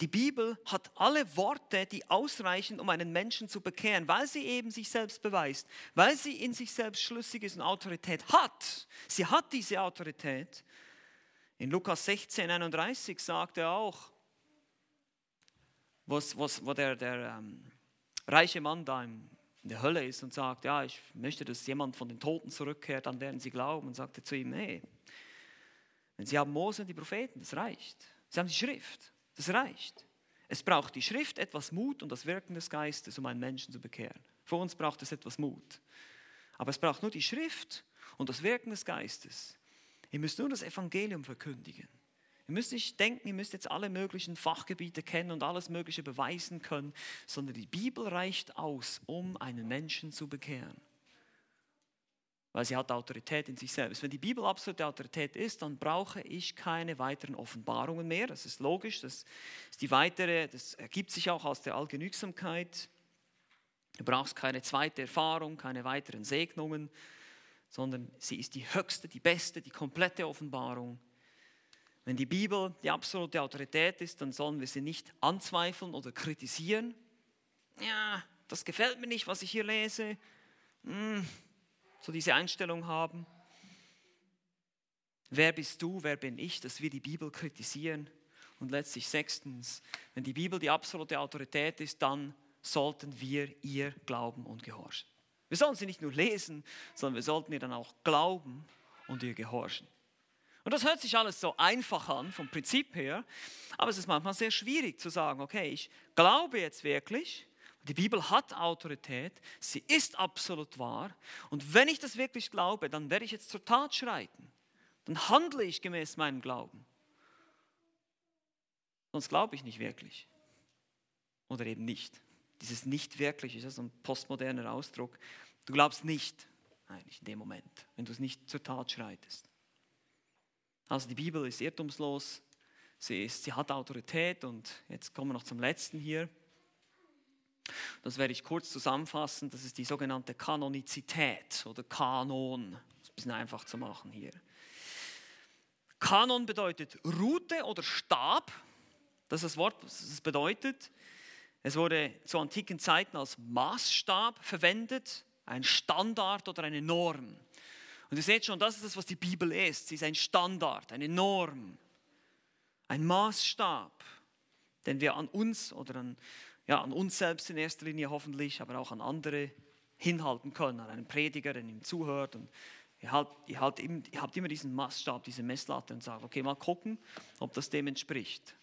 Die Bibel hat alle Worte, die ausreichen, um einen Menschen zu bekehren, weil sie eben sich selbst beweist, weil sie in sich selbst schlüssig ist und Autorität hat. Sie hat diese Autorität. In Lukas 16, 31 sagt er auch, was, was, wo der, der ähm, reiche Mann da in der Hölle ist und sagt, ja, ich möchte, dass jemand von den Toten zurückkehrt, dann werden sie glauben. Und sagte zu ihm, nee, wenn sie haben Mose und die Propheten, das reicht. Sie haben die Schrift. Das reicht. Es braucht die Schrift etwas Mut und das Wirken des Geistes, um einen Menschen zu bekehren. Für uns braucht es etwas Mut. Aber es braucht nur die Schrift und das Wirken des Geistes. Ihr müsst nur das Evangelium verkündigen. Ihr müsst nicht denken, ihr müsst jetzt alle möglichen Fachgebiete kennen und alles Mögliche beweisen können, sondern die Bibel reicht aus, um einen Menschen zu bekehren weil sie hat Autorität in sich selbst. Wenn die Bibel absolute Autorität ist, dann brauche ich keine weiteren Offenbarungen mehr. Das ist logisch, das ist die weitere, das ergibt sich auch aus der Allgenügsamkeit. Du brauchst keine zweite Erfahrung, keine weiteren Segnungen, sondern sie ist die höchste, die beste, die komplette Offenbarung. Wenn die Bibel die absolute Autorität ist, dann sollen wir sie nicht anzweifeln oder kritisieren. Ja, das gefällt mir nicht, was ich hier lese. Hm, so diese Einstellung haben. Wer bist du, wer bin ich, dass wir die Bibel kritisieren? Und letztlich sechstens, wenn die Bibel die absolute Autorität ist, dann sollten wir ihr glauben und gehorchen. Wir sollen sie nicht nur lesen, sondern wir sollten ihr dann auch glauben und ihr gehorchen. Und das hört sich alles so einfach an vom Prinzip her, aber es ist manchmal sehr schwierig zu sagen, okay, ich glaube jetzt wirklich, die Bibel hat Autorität, sie ist absolut wahr. Und wenn ich das wirklich glaube, dann werde ich jetzt zur Tat schreiten. Dann handle ich gemäß meinem Glauben. Sonst glaube ich nicht wirklich. Oder eben nicht. Dieses nicht wirklich ist ja so ein postmoderner Ausdruck. Du glaubst nicht, eigentlich in dem Moment, wenn du es nicht zur Tat schreitest. Also die Bibel ist irrtumslos, sie, ist, sie hat Autorität und jetzt kommen wir noch zum letzten hier. Das werde ich kurz zusammenfassen. Das ist die sogenannte Kanonizität oder Kanon. Das ist ein bisschen einfach zu machen hier. Kanon bedeutet Route oder Stab. Das ist das Wort, was es bedeutet. Es wurde zu antiken Zeiten als Maßstab verwendet, ein Standard oder eine Norm. Und ihr seht schon, das ist das, was die Bibel ist. Sie ist ein Standard, eine Norm, ein Maßstab, den wir an uns oder an ja, an uns selbst in erster Linie hoffentlich, aber auch an andere hinhalten können, an einen Prediger, der ihm zuhört. Und ihr, halt, ihr, halt, ihr habt immer diesen Maßstab, diese Messlatte und sagt, okay, mal gucken, ob das dem entspricht.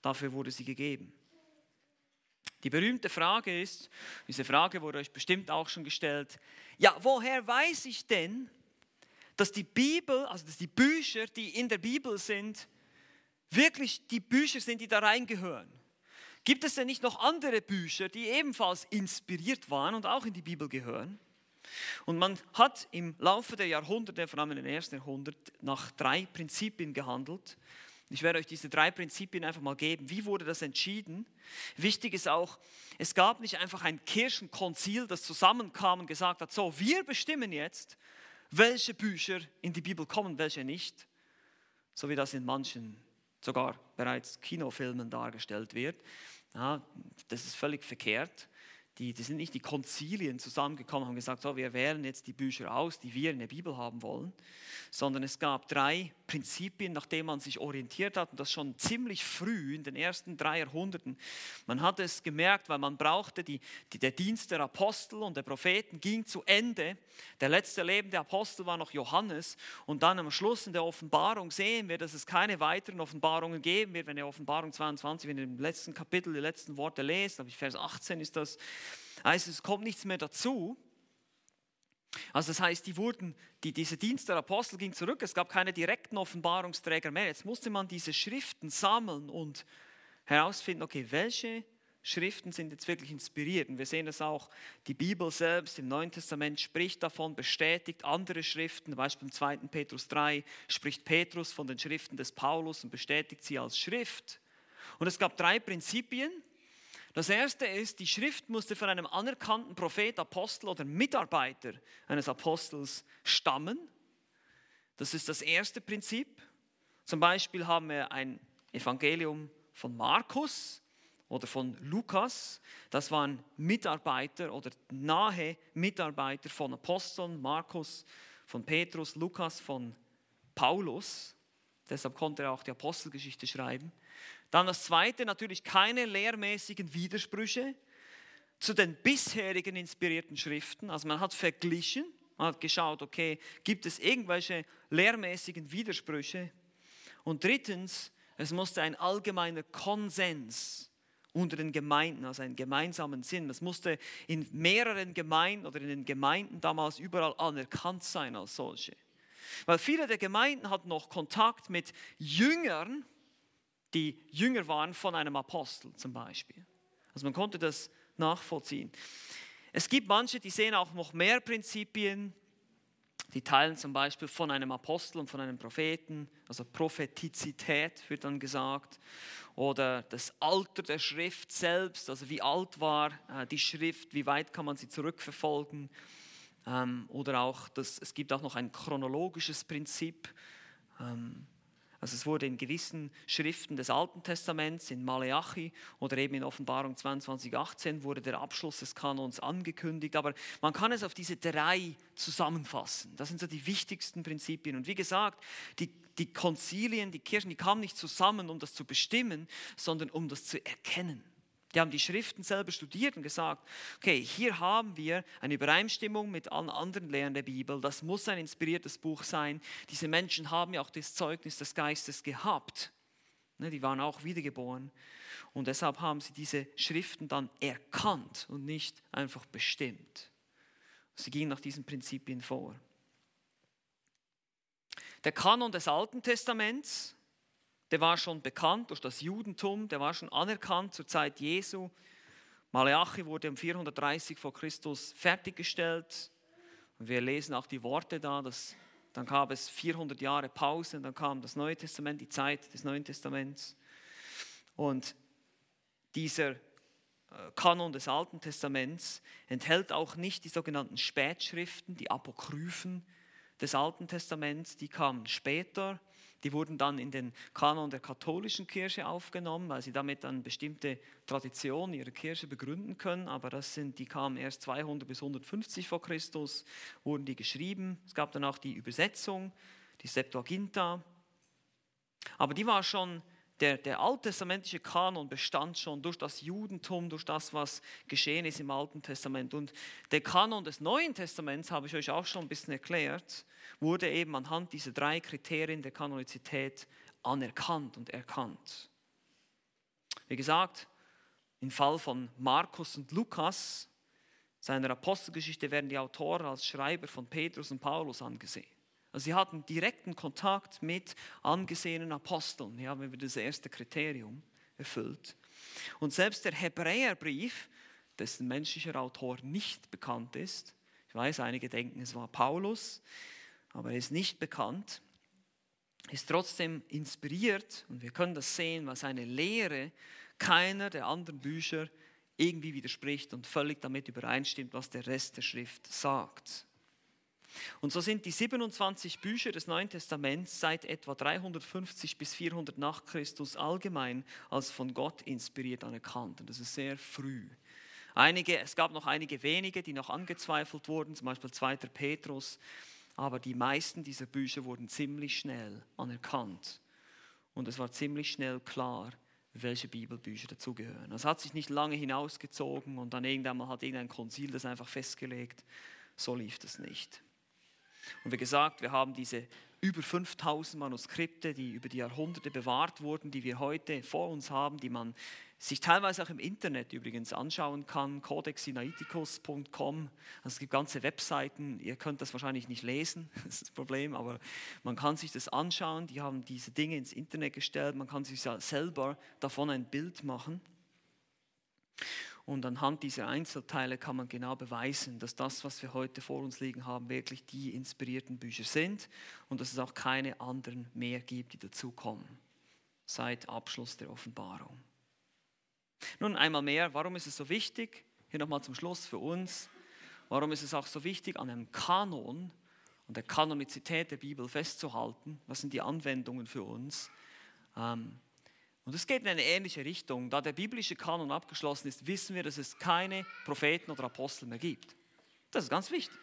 Dafür wurde sie gegeben. Die berühmte Frage ist, diese Frage wurde euch bestimmt auch schon gestellt, ja, woher weiß ich denn, dass die Bibel, also dass die Bücher, die in der Bibel sind, wirklich die Bücher sind, die da reingehören? Gibt es denn nicht noch andere Bücher, die ebenfalls inspiriert waren und auch in die Bibel gehören? Und man hat im Laufe der Jahrhunderte, vor allem in den ersten Jahrhundert, nach drei Prinzipien gehandelt. Ich werde euch diese drei Prinzipien einfach mal geben. Wie wurde das entschieden? Wichtig ist auch, es gab nicht einfach ein Kirchenkonzil, das zusammenkam und gesagt hat, so, wir bestimmen jetzt, welche Bücher in die Bibel kommen, welche nicht. So wie das in manchen sogar bereits Kinofilmen dargestellt wird. Ja, das ist völlig verkehrt. die, die sind nicht die Konzilien zusammengekommen, haben gesagt, so, wir wählen jetzt die Bücher aus, die wir in der Bibel haben wollen, sondern es gab drei Prinzipien, nach denen man sich orientiert hat und das schon ziemlich früh in den ersten drei Jahrhunderten. Man hat es gemerkt, weil man brauchte, die, die, der Dienst der Apostel und der Propheten ging zu Ende. Der letzte lebende Apostel war noch Johannes und dann am Schluss in der Offenbarung sehen wir, dass es keine weiteren Offenbarungen geben wird, wenn ihr Offenbarung 22, wenn ihr im letzten Kapitel die letzten Worte lest, aber Vers 18 ist das, heißt es kommt nichts mehr dazu. Also das heißt, die wurden, die, diese Dienst der Apostel ging zurück, es gab keine direkten Offenbarungsträger mehr. Jetzt musste man diese Schriften sammeln und herausfinden, okay, welche Schriften sind jetzt wirklich inspiriert. Und wir sehen das auch, die Bibel selbst im Neuen Testament spricht davon, bestätigt andere Schriften. Zum Beispiel im 2. Petrus 3 spricht Petrus von den Schriften des Paulus und bestätigt sie als Schrift. Und es gab drei Prinzipien, das erste ist, die Schrift musste von einem anerkannten Prophet, Apostel oder Mitarbeiter eines Apostels stammen. Das ist das erste Prinzip. Zum Beispiel haben wir ein Evangelium von Markus oder von Lukas. Das waren Mitarbeiter oder nahe Mitarbeiter von Aposteln, Markus, von Petrus, Lukas, von Paulus. Deshalb konnte er auch die Apostelgeschichte schreiben. Dann das Zweite, natürlich keine lehrmäßigen Widersprüche zu den bisherigen inspirierten Schriften. Also man hat verglichen, man hat geschaut, okay, gibt es irgendwelche lehrmäßigen Widersprüche? Und drittens, es musste ein allgemeiner Konsens unter den Gemeinden, also einen gemeinsamen Sinn. Es musste in mehreren Gemeinden oder in den Gemeinden damals überall anerkannt sein als solche. Weil viele der Gemeinden hatten noch Kontakt mit Jüngern, die jünger waren von einem Apostel zum Beispiel. Also man konnte das nachvollziehen. Es gibt manche, die sehen auch noch mehr Prinzipien, die teilen zum Beispiel von einem Apostel und von einem Propheten, also Prophetizität wird dann gesagt, oder das Alter der Schrift selbst, also wie alt war äh, die Schrift, wie weit kann man sie zurückverfolgen, ähm, oder auch, das, es gibt auch noch ein chronologisches Prinzip, ähm, also es wurde in gewissen Schriften des Alten Testaments, in Maleachi oder eben in Offenbarung 22, 18 wurde der Abschluss des Kanons angekündigt. Aber man kann es auf diese drei zusammenfassen. Das sind so die wichtigsten Prinzipien. Und wie gesagt, die, die Konzilien, die Kirchen, die kamen nicht zusammen, um das zu bestimmen, sondern um das zu erkennen. Die haben die Schriften selber studiert und gesagt, okay, hier haben wir eine Übereinstimmung mit allen anderen Lehren der Bibel. Das muss ein inspiriertes Buch sein. Diese Menschen haben ja auch das Zeugnis des Geistes gehabt. Ne, die waren auch wiedergeboren. Und deshalb haben sie diese Schriften dann erkannt und nicht einfach bestimmt. Sie gingen nach diesen Prinzipien vor. Der Kanon des Alten Testaments der war schon bekannt durch das Judentum, der war schon anerkannt zur Zeit Jesu. Malachi wurde um 430 vor Christus fertiggestellt. Und wir lesen auch die Worte da, dass, dann gab es 400 Jahre Pause, dann kam das Neue Testament, die Zeit des Neuen Testaments. Und dieser äh, Kanon des Alten Testaments enthält auch nicht die sogenannten Spätschriften, die Apokryphen des Alten Testaments, die kamen später die wurden dann in den Kanon der katholischen Kirche aufgenommen, weil sie damit dann bestimmte Traditionen ihrer Kirche begründen können. Aber das sind, die kamen erst 200 bis 150 vor Christus, wurden die geschrieben. Es gab dann auch die Übersetzung, die Septuaginta. Aber die war schon der, der alttestamentische Kanon bestand schon durch das Judentum, durch das, was geschehen ist im Alten Testament. Und der Kanon des Neuen Testaments, habe ich euch auch schon ein bisschen erklärt, wurde eben anhand dieser drei Kriterien der Kanonizität anerkannt und erkannt. Wie gesagt, im Fall von Markus und Lukas, seiner Apostelgeschichte, werden die Autoren als Schreiber von Petrus und Paulus angesehen. Also sie hatten direkten Kontakt mit angesehenen Aposteln. Hier haben wir das erste Kriterium erfüllt. Und selbst der Hebräerbrief, dessen menschlicher Autor nicht bekannt ist, ich weiß, einige denken, es war Paulus, aber er ist nicht bekannt, ist trotzdem inspiriert und wir können das sehen, weil seine Lehre keiner der anderen Bücher irgendwie widerspricht und völlig damit übereinstimmt, was der Rest der Schrift sagt. Und so sind die 27 Bücher des Neuen Testaments seit etwa 350 bis 400 nach Christus allgemein als von Gott inspiriert anerkannt. Und das ist sehr früh. Einige, es gab noch einige wenige, die noch angezweifelt wurden, zum Beispiel 2. Petrus, aber die meisten dieser Bücher wurden ziemlich schnell anerkannt. Und es war ziemlich schnell klar, welche Bibelbücher dazugehören. Das hat sich nicht lange hinausgezogen und dann irgendwann hat irgendein Konzil das einfach festgelegt. So lief das nicht. Und wie gesagt, wir haben diese über 5000 Manuskripte, die über die Jahrhunderte bewahrt wurden, die wir heute vor uns haben, die man sich teilweise auch im Internet übrigens anschauen kann, codexsinaiticus.com. Also es gibt ganze Webseiten, ihr könnt das wahrscheinlich nicht lesen, das ist das Problem, aber man kann sich das anschauen, die haben diese Dinge ins Internet gestellt, man kann sich selber davon ein Bild machen. Und anhand dieser Einzelteile kann man genau beweisen, dass das, was wir heute vor uns liegen haben, wirklich die inspirierten Bücher sind und dass es auch keine anderen mehr gibt, die dazukommen seit Abschluss der Offenbarung. Nun einmal mehr, warum ist es so wichtig? Hier nochmal zum Schluss für uns. Warum ist es auch so wichtig, an einem Kanon und der Kanonizität der Bibel festzuhalten? Was sind die Anwendungen für uns? Ähm, und es geht in eine ähnliche Richtung. Da der biblische Kanon abgeschlossen ist, wissen wir, dass es keine Propheten oder Apostel mehr gibt. Das ist ganz wichtig.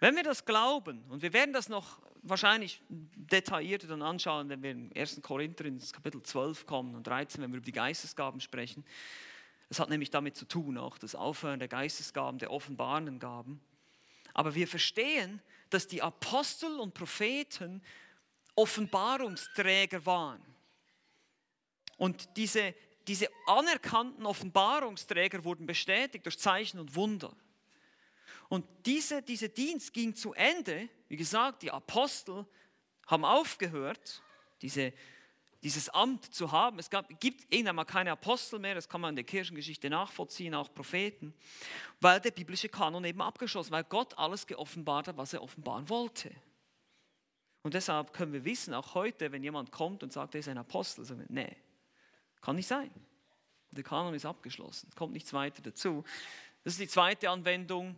Wenn wir das glauben, und wir werden das noch wahrscheinlich detaillierter dann anschauen, wenn wir in 1. Korinther ins Kapitel 12 kommen und 13, wenn wir über die Geistesgaben sprechen. Es hat nämlich damit zu tun, auch das Aufhören der Geistesgaben, der offenbarenden Gaben. Aber wir verstehen, dass die Apostel und Propheten Offenbarungsträger waren. Und diese, diese anerkannten Offenbarungsträger wurden bestätigt durch Zeichen und Wunder. Und diese, dieser Dienst ging zu Ende. Wie gesagt, die Apostel haben aufgehört, diese, dieses Amt zu haben. Es gab, gibt irgendwann mal keine Apostel mehr, das kann man in der Kirchengeschichte nachvollziehen, auch Propheten, weil der biblische Kanon eben abgeschlossen, weil Gott alles geoffenbart hat, was er offenbaren wollte. Und deshalb können wir wissen, auch heute, wenn jemand kommt und sagt, er ist ein Apostel, sagen wir, nee, kann nicht sein. Der Kanon ist abgeschlossen, kommt nichts weiter dazu. Das ist die zweite Anwendung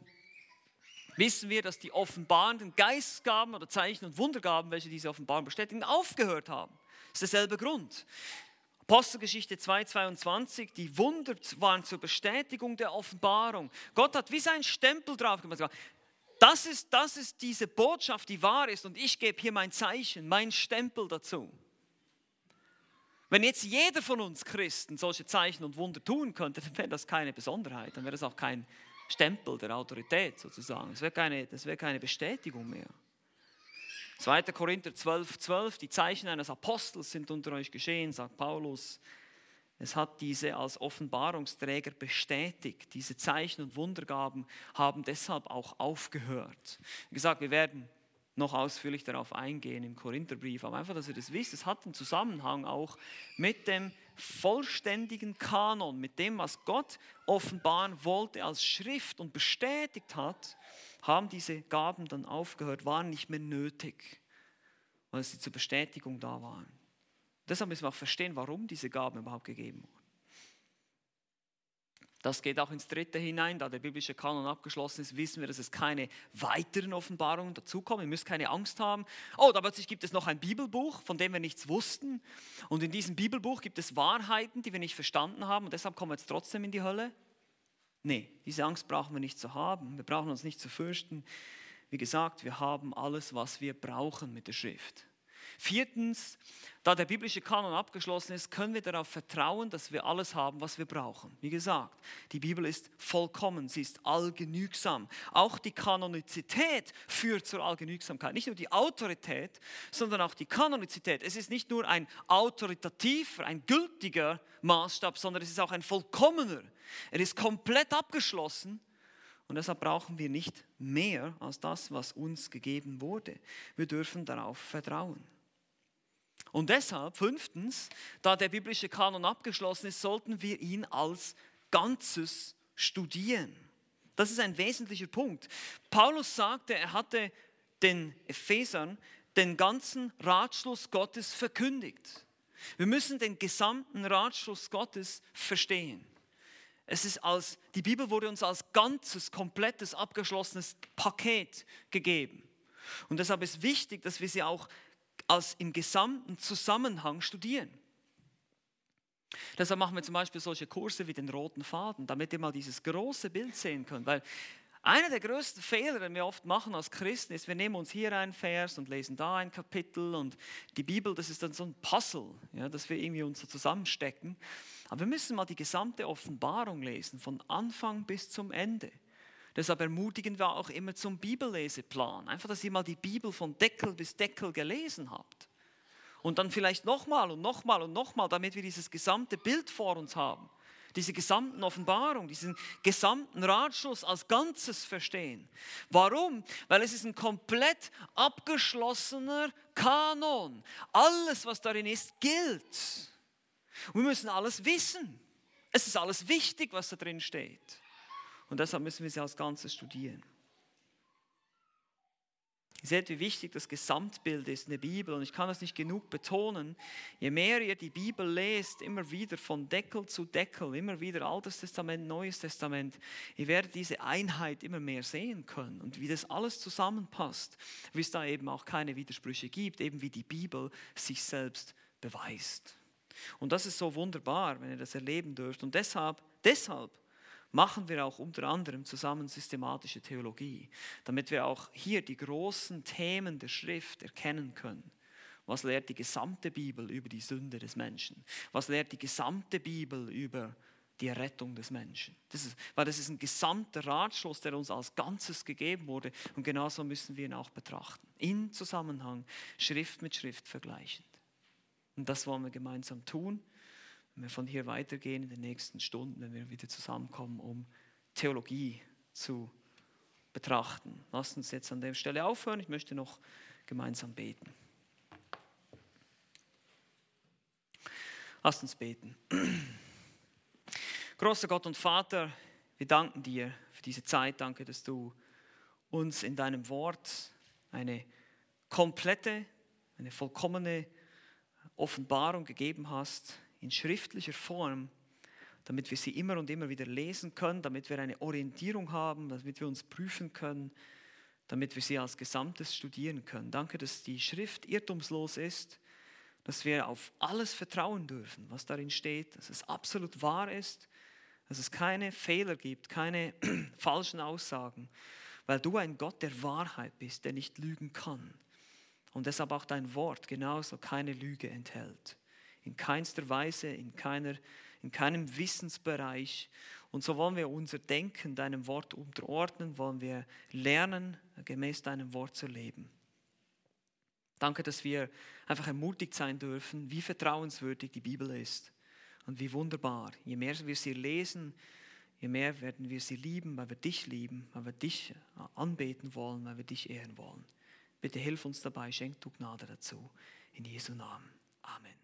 wissen wir, dass die offenbarenden Geistgaben oder Zeichen und Wundergaben, welche diese Offenbarung bestätigen, aufgehört haben. Das ist derselbe Grund. Apostelgeschichte 2,22, die Wunder waren zur Bestätigung der Offenbarung. Gott hat wie sein Stempel drauf gemacht. Das ist, das ist diese Botschaft, die wahr ist und ich gebe hier mein Zeichen, mein Stempel dazu. Wenn jetzt jeder von uns Christen solche Zeichen und Wunder tun könnte, dann wäre das keine Besonderheit, dann wäre das auch kein Stempel der Autorität sozusagen. Es wäre keine, das wäre keine Bestätigung mehr. 2. Korinther 12, 12, die Zeichen eines Apostels sind unter euch geschehen, sagt Paulus. Es hat diese als Offenbarungsträger bestätigt. Diese Zeichen und Wundergaben haben deshalb auch aufgehört. Wie gesagt, wir werden noch ausführlich darauf eingehen im Korintherbrief, aber einfach, dass ihr das wisst, es hat einen Zusammenhang auch mit dem vollständigen Kanon, mit dem, was Gott offenbaren wollte als Schrift und bestätigt hat, haben diese Gaben dann aufgehört, waren nicht mehr nötig, weil sie zur Bestätigung da waren. Deshalb müssen wir auch verstehen, warum diese Gaben überhaupt gegeben wurden. Das geht auch ins Dritte hinein, da der biblische Kanon abgeschlossen ist, wissen wir, dass es keine weiteren Offenbarungen dazukommen. Ihr müsst keine Angst haben. Oh, da plötzlich gibt es noch ein Bibelbuch, von dem wir nichts wussten. Und in diesem Bibelbuch gibt es Wahrheiten, die wir nicht verstanden haben und deshalb kommen wir jetzt trotzdem in die Hölle. Nee, diese Angst brauchen wir nicht zu haben. Wir brauchen uns nicht zu fürchten. Wie gesagt, wir haben alles, was wir brauchen mit der Schrift. Viertens, da der biblische Kanon abgeschlossen ist, können wir darauf vertrauen, dass wir alles haben, was wir brauchen. Wie gesagt, die Bibel ist vollkommen, sie ist allgenügsam. Auch die Kanonizität führt zur Allgenügsamkeit. Nicht nur die Autorität, sondern auch die Kanonizität. Es ist nicht nur ein autoritativer, ein gültiger Maßstab, sondern es ist auch ein vollkommener. Er ist komplett abgeschlossen und deshalb brauchen wir nicht mehr als das, was uns gegeben wurde. Wir dürfen darauf vertrauen. Und deshalb, fünftens, da der biblische Kanon abgeschlossen ist, sollten wir ihn als Ganzes studieren. Das ist ein wesentlicher Punkt. Paulus sagte, er hatte den Ephesern den ganzen Ratschluss Gottes verkündigt. Wir müssen den gesamten Ratschluss Gottes verstehen. Es ist als, die Bibel wurde uns als ganzes, komplettes, abgeschlossenes Paket gegeben. Und deshalb ist wichtig, dass wir sie auch als im gesamten Zusammenhang studieren. Deshalb machen wir zum Beispiel solche Kurse wie den roten Faden, damit ihr mal dieses große Bild sehen könnt. Weil einer der größten Fehler, den wir oft machen als Christen, ist, wir nehmen uns hier einen Vers und lesen da ein Kapitel und die Bibel, das ist dann so ein Puzzle, ja, das wir irgendwie uns so zusammenstecken. Aber wir müssen mal die gesamte Offenbarung lesen, von Anfang bis zum Ende. Deshalb ermutigen wir auch immer zum Bibelleseplan. Einfach, dass ihr mal die Bibel von Deckel bis Deckel gelesen habt. Und dann vielleicht nochmal und nochmal und nochmal, damit wir dieses gesamte Bild vor uns haben. Diese gesamten Offenbarung, diesen gesamten Ratschluss als Ganzes verstehen. Warum? Weil es ist ein komplett abgeschlossener Kanon. Alles, was darin ist, gilt. Und wir müssen alles wissen. Es ist alles wichtig, was da drin steht. Und deshalb müssen wir sie als Ganzes studieren. Ihr seht, wie wichtig das Gesamtbild ist in der Bibel. Und ich kann das nicht genug betonen. Je mehr ihr die Bibel lest, immer wieder von Deckel zu Deckel, immer wieder Altes Testament, Neues Testament, ihr werdet diese Einheit immer mehr sehen können. Und wie das alles zusammenpasst, wie es da eben auch keine Widersprüche gibt, eben wie die Bibel sich selbst beweist. Und das ist so wunderbar, wenn ihr das erleben dürft. Und deshalb, deshalb machen wir auch unter anderem zusammen systematische Theologie, damit wir auch hier die großen Themen der Schrift erkennen können. Was lehrt die gesamte Bibel über die Sünde des Menschen? Was lehrt die gesamte Bibel über die Errettung des Menschen? Das ist, weil das ist ein gesamter Ratschluss, der uns als Ganzes gegeben wurde. Und genauso müssen wir ihn auch betrachten. In Zusammenhang, Schrift mit Schrift vergleichend. Und das wollen wir gemeinsam tun wenn wir von hier weitergehen in den nächsten Stunden, wenn wir wieder zusammenkommen, um Theologie zu betrachten. Lasst uns jetzt an der Stelle aufhören. Ich möchte noch gemeinsam beten. Lasst uns beten. Großer Gott und Vater, wir danken dir für diese Zeit. Danke, dass du uns in deinem Wort eine komplette, eine vollkommene Offenbarung gegeben hast in schriftlicher Form, damit wir sie immer und immer wieder lesen können, damit wir eine Orientierung haben, damit wir uns prüfen können, damit wir sie als Gesamtes studieren können. Danke, dass die Schrift irrtumslos ist, dass wir auf alles vertrauen dürfen, was darin steht, dass es absolut wahr ist, dass es keine Fehler gibt, keine falschen Aussagen, weil du ein Gott der Wahrheit bist, der nicht lügen kann. Und deshalb auch dein Wort genauso keine Lüge enthält in keinster Weise, in, keiner, in keinem Wissensbereich. Und so wollen wir unser Denken deinem Wort unterordnen, wollen wir lernen, gemäß deinem Wort zu leben. Danke, dass wir einfach ermutigt sein dürfen, wie vertrauenswürdig die Bibel ist und wie wunderbar. Je mehr wir sie lesen, je mehr werden wir sie lieben, weil wir dich lieben, weil wir dich anbeten wollen, weil wir dich ehren wollen. Bitte hilf uns dabei, schenk du Gnade dazu. In Jesu Namen. Amen.